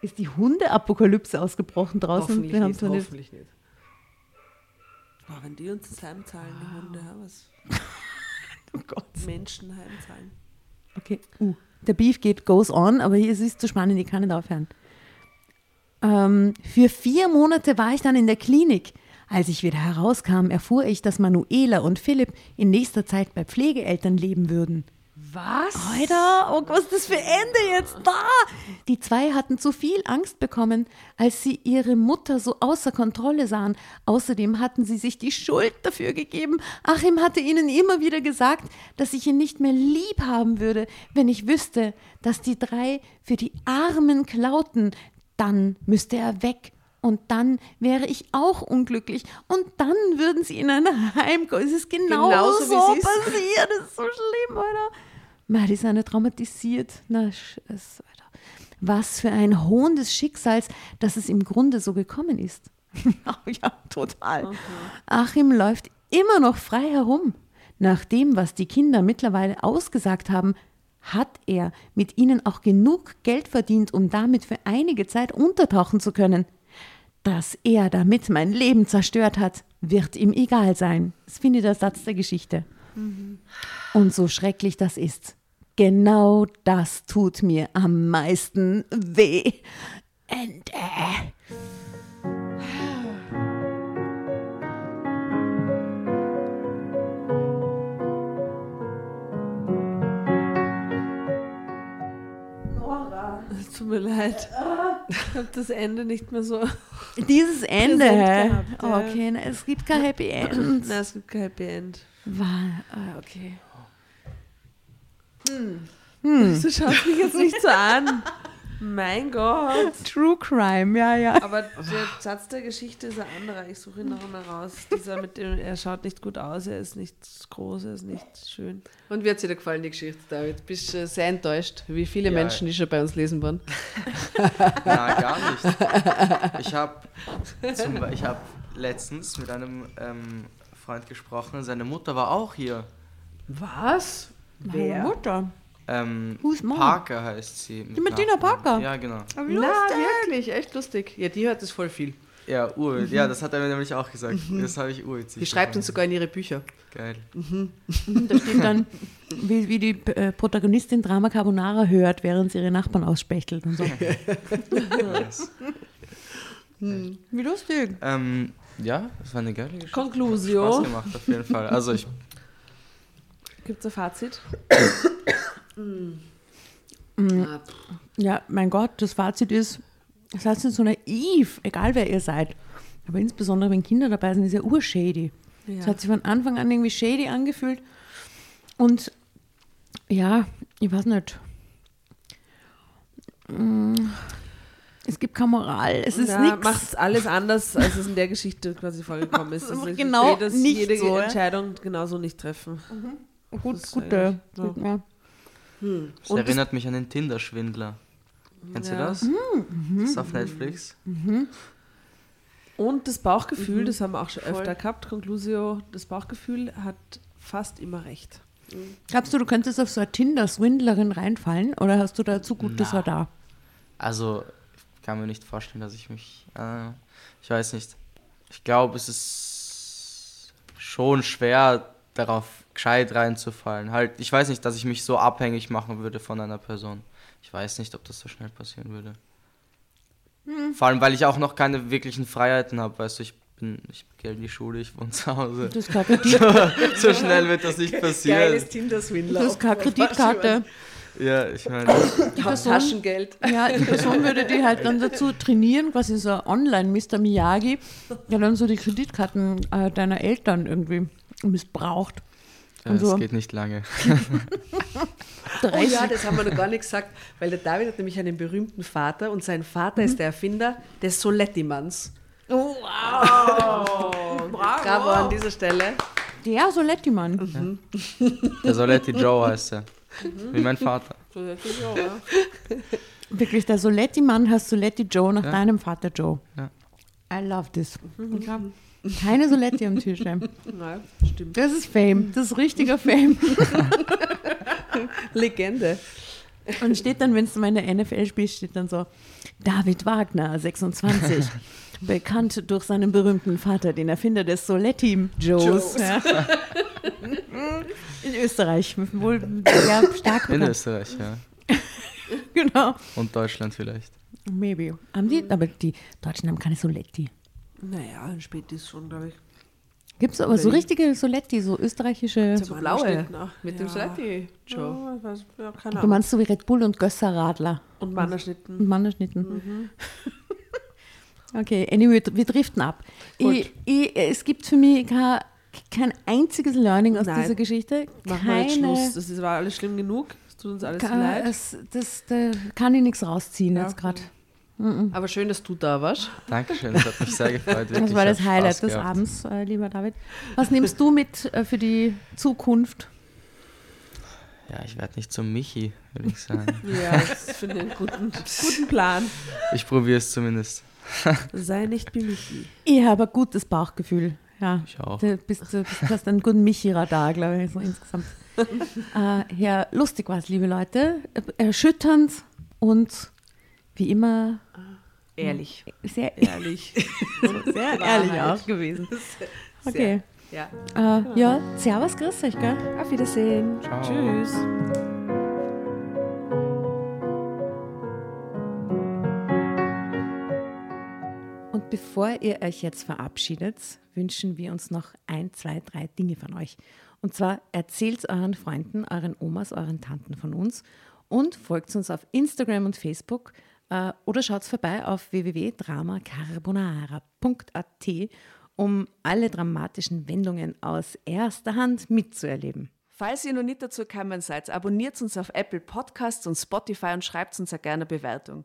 Ist die Hundeapokalypse ausgebrochen draußen? Hoffentlich nicht. hoffentlich nicht. Boah, wenn die uns das heimzahlen, die Hunde, was Oh Gott. Menschen heimzahlen. Okay. Uh, der Beef geht goes on, aber hier ist es zu spannend, ich kann nicht aufhören. Ähm, für vier Monate war ich dann in der Klinik. Als ich wieder herauskam, erfuhr ich, dass Manuela und Philipp in nächster Zeit bei Pflegeeltern leben würden. Was? Alter, oh, was ist das für Ende jetzt da? Die zwei hatten zu viel Angst bekommen, als sie ihre Mutter so außer Kontrolle sahen. Außerdem hatten sie sich die Schuld dafür gegeben. Achim hatte ihnen immer wieder gesagt, dass ich ihn nicht mehr lieb haben würde, wenn ich wüsste, dass die drei für die Armen klauten. Dann müsste er weg. Und dann wäre ich auch unglücklich. Und dann würden sie in ein Heim kommen. Es ist genau Genauso, so es ist. passiert. Das ist so schlimm, Alter. Ma, die sind ja traumatisiert. Na, es- Alter. Was für ein Hohn des Schicksals, dass es im Grunde so gekommen ist. ja, total. Achim läuft immer noch frei herum. Nach dem, was die Kinder mittlerweile ausgesagt haben, hat er mit ihnen auch genug Geld verdient, um damit für einige Zeit untertauchen zu können. Dass er damit mein Leben zerstört hat, wird ihm egal sein. Das finde ich der Satz der Geschichte. Und so schrecklich das ist, genau das tut mir am meisten weh. Ende. Es tut mir leid. Ich habe das Ende nicht mehr so. Dieses Ende. Gehabt, ja. okay, na, es gibt kein Happy End. Nein, es gibt kein Happy End. War, ah, okay. Du schaust mich jetzt nicht so an. Mein Gott. True Crime, ja, ja. Aber der Satz der Geschichte ist ein anderer. Ich suche ihn noch einmal raus. Dieser mit dem, er schaut nicht gut aus, er ist nicht groß, er ist nicht schön. Und wie hat dir da gefallen, die Geschichte, David? Bist du sehr enttäuscht, wie viele Ja. Menschen, die schon bei uns lesen waren? Nein, gar nicht. Ich habe ich hab letztens mit einem ähm, Freund gesprochen, seine Mutter war auch hier. Was? Meine Mutter. Ähm, Who's mom? Parker heißt sie. mit Die Martina. Parker? Ja, genau. Na, wirklich, echt lustig. Ja, die hört das voll viel. Ja, Uwe, ja, das hat er mir nämlich auch gesagt. Das habe ich Uwe Die schreibt uns sogar in ihre Bücher. Geil. Da steht dann, wie, wie die äh, Protagonistin Drama Carbonara hört, während sie ihre Nachbarn ausspechtelt und so. Nice. Wie lustig. ähm, ja, das war eine geile Geschichte. Spaß Conclusio. gemacht, auf jeden Fall. Also ich, Gibt es ein Fazit? Ah, Ja, mein Gott, das Fazit ist, seid nicht so naiv, egal wer ihr seid. Aber insbesondere, wenn Kinder dabei sind, ist ja urshady. Es hat sich von Anfang an irgendwie shady angefühlt. Und ja, ich weiß nicht. Mm, Es gibt keine Moral, es ist ja, nichts. macht alles anders, als es in der Geschichte quasi vorgekommen ist. Also ich Genau dass nicht jede so, ja. Entscheidung genauso nicht treffen. Gut, Das ist gute. eigentlich- Ja. Es Und erinnert mich an den Tinder-Schwindler. Kennst Ja. du das? Mhm. Das ist auf Netflix. Und das Bauchgefühl, Mhm. das haben wir auch schon Voll. öfter gehabt, Conclusio, das Bauchgefühl hat fast immer recht. Glaubst du, du könntest auf so eine Tinder-Swindlerin reinfallen oder hast du da zu gutes Na. Radar? Also, ich kann mir nicht vorstellen, dass ich mich. Äh, ich weiß nicht. Ich glaube, es ist schon schwer, darauf gescheit reinzufallen. Halt, ich weiß nicht, dass ich mich so abhängig machen würde von einer Person. Ich weiß nicht, ob das so schnell passieren würde. Vor allem, weil ich auch noch keine wirklichen Freiheiten habe. Weißt du, ich bin, ich gehe in die Schule, ich wohne zu Hause. Du hast keine, Kredit, so schnell wird das nicht passieren. Geiles Tinder-Swindler. du hast keine Kreditkarte. Ja, ich meine, Die Person, Taschengeld. ja, die Person würde die halt dann dazu trainieren, quasi so online Mr. Miyagi, der dann so die Kreditkarten äh, deiner Eltern irgendwie missbraucht. Und es so geht nicht lange. 30. Oh ja, das haben wir noch gar nicht gesagt, weil der David hat nämlich einen berühmten Vater und sein Vater ist der Erfinder des Soletti-Manns. oh, wow. Bravo an dieser Stelle. Der Soletti-Mann. Der Soletti Joe heißt er. Wie mein Vater. Wirklich, der Soletti-Mann heißt Soletti Joe nach Ja. deinem Vater Joe. Ja. I love this. Keine Soletti am Tisch. Nein, stimmt. Das ist Fame. Das ist richtiger Fame. Legende. Und steht dann, wenn es mal in der NFL spielt, steht dann so, David Wagner, 26, bekannt durch seinen berühmten Vater, den Erfinder des Soletti Joes. Joes. Ja. In Österreich, wohl ja, stark In. Österreich, ja. Genau. Und Deutschland vielleicht. Maybe. Haben die, aber die Deutschen haben keine Soletti. Naja, ein Spätis schon, glaube ich. Gibt es aber so richtige Soletti, so österreichische. So blaue. Mit dem. Soletti, Joe. Ja, keine Du meinst so wie Red Bull und Gösserradler Und Mannerschnitten. und Mannerschnitten. Mhm. Okay, anyway, wir driften ab. Ich, ich, es gibt für mich kein, kein einziges Learning aus Nein. dieser Geschichte. Machen wir jetzt Schluss. Das ist, war alles schlimm genug. Es tut uns alles Ka- leid. es, das, da kann ich nichts rausziehen Ja, jetzt gerade. Aber schön, dass du da warst. Dankeschön, das hat mich sehr gefreut. Das wirklich, war das hat Spaß Highlight des. Abends, äh, lieber David. Was nimmst du mit äh, für die Zukunft? Ja, ich werde nicht zum Michi, würde ich sagen. Ja, das finde ich einen guten, guten Plan. ich probiere es zumindest. Sei nicht wie Michi. Ich habe ein gutes Bauchgefühl. Ja. Ich auch. Du bist, du bist, du hast einen guten Michi-Radar, glaube ich, so insgesamt. äh, ja, lustig war es, liebe Leute. Erschütternd und wie immer Ehrlich. sehr, Ehrlich. sehr ehrlich auch gewesen. Okay. Ja. Äh, ja, servus, grüß euch, gell? Auf Wiedersehen. Ciao. Tschüss. Und bevor ihr euch jetzt verabschiedet, wünschen wir uns noch ein, zwei, drei Dinge von euch. Und zwar erzählt euren Freunden, euren Omas, euren Tanten von uns und folgt uns auf Instagram und Facebook oder schaut vorbei auf www.dramacarbonara.at, um alle dramatischen Wendungen aus erster Hand mitzuerleben. Falls ihr noch nicht dazu gekommen seid, abonniert uns auf Apple Podcasts und Spotify und schreibt uns eine gerne Bewertung.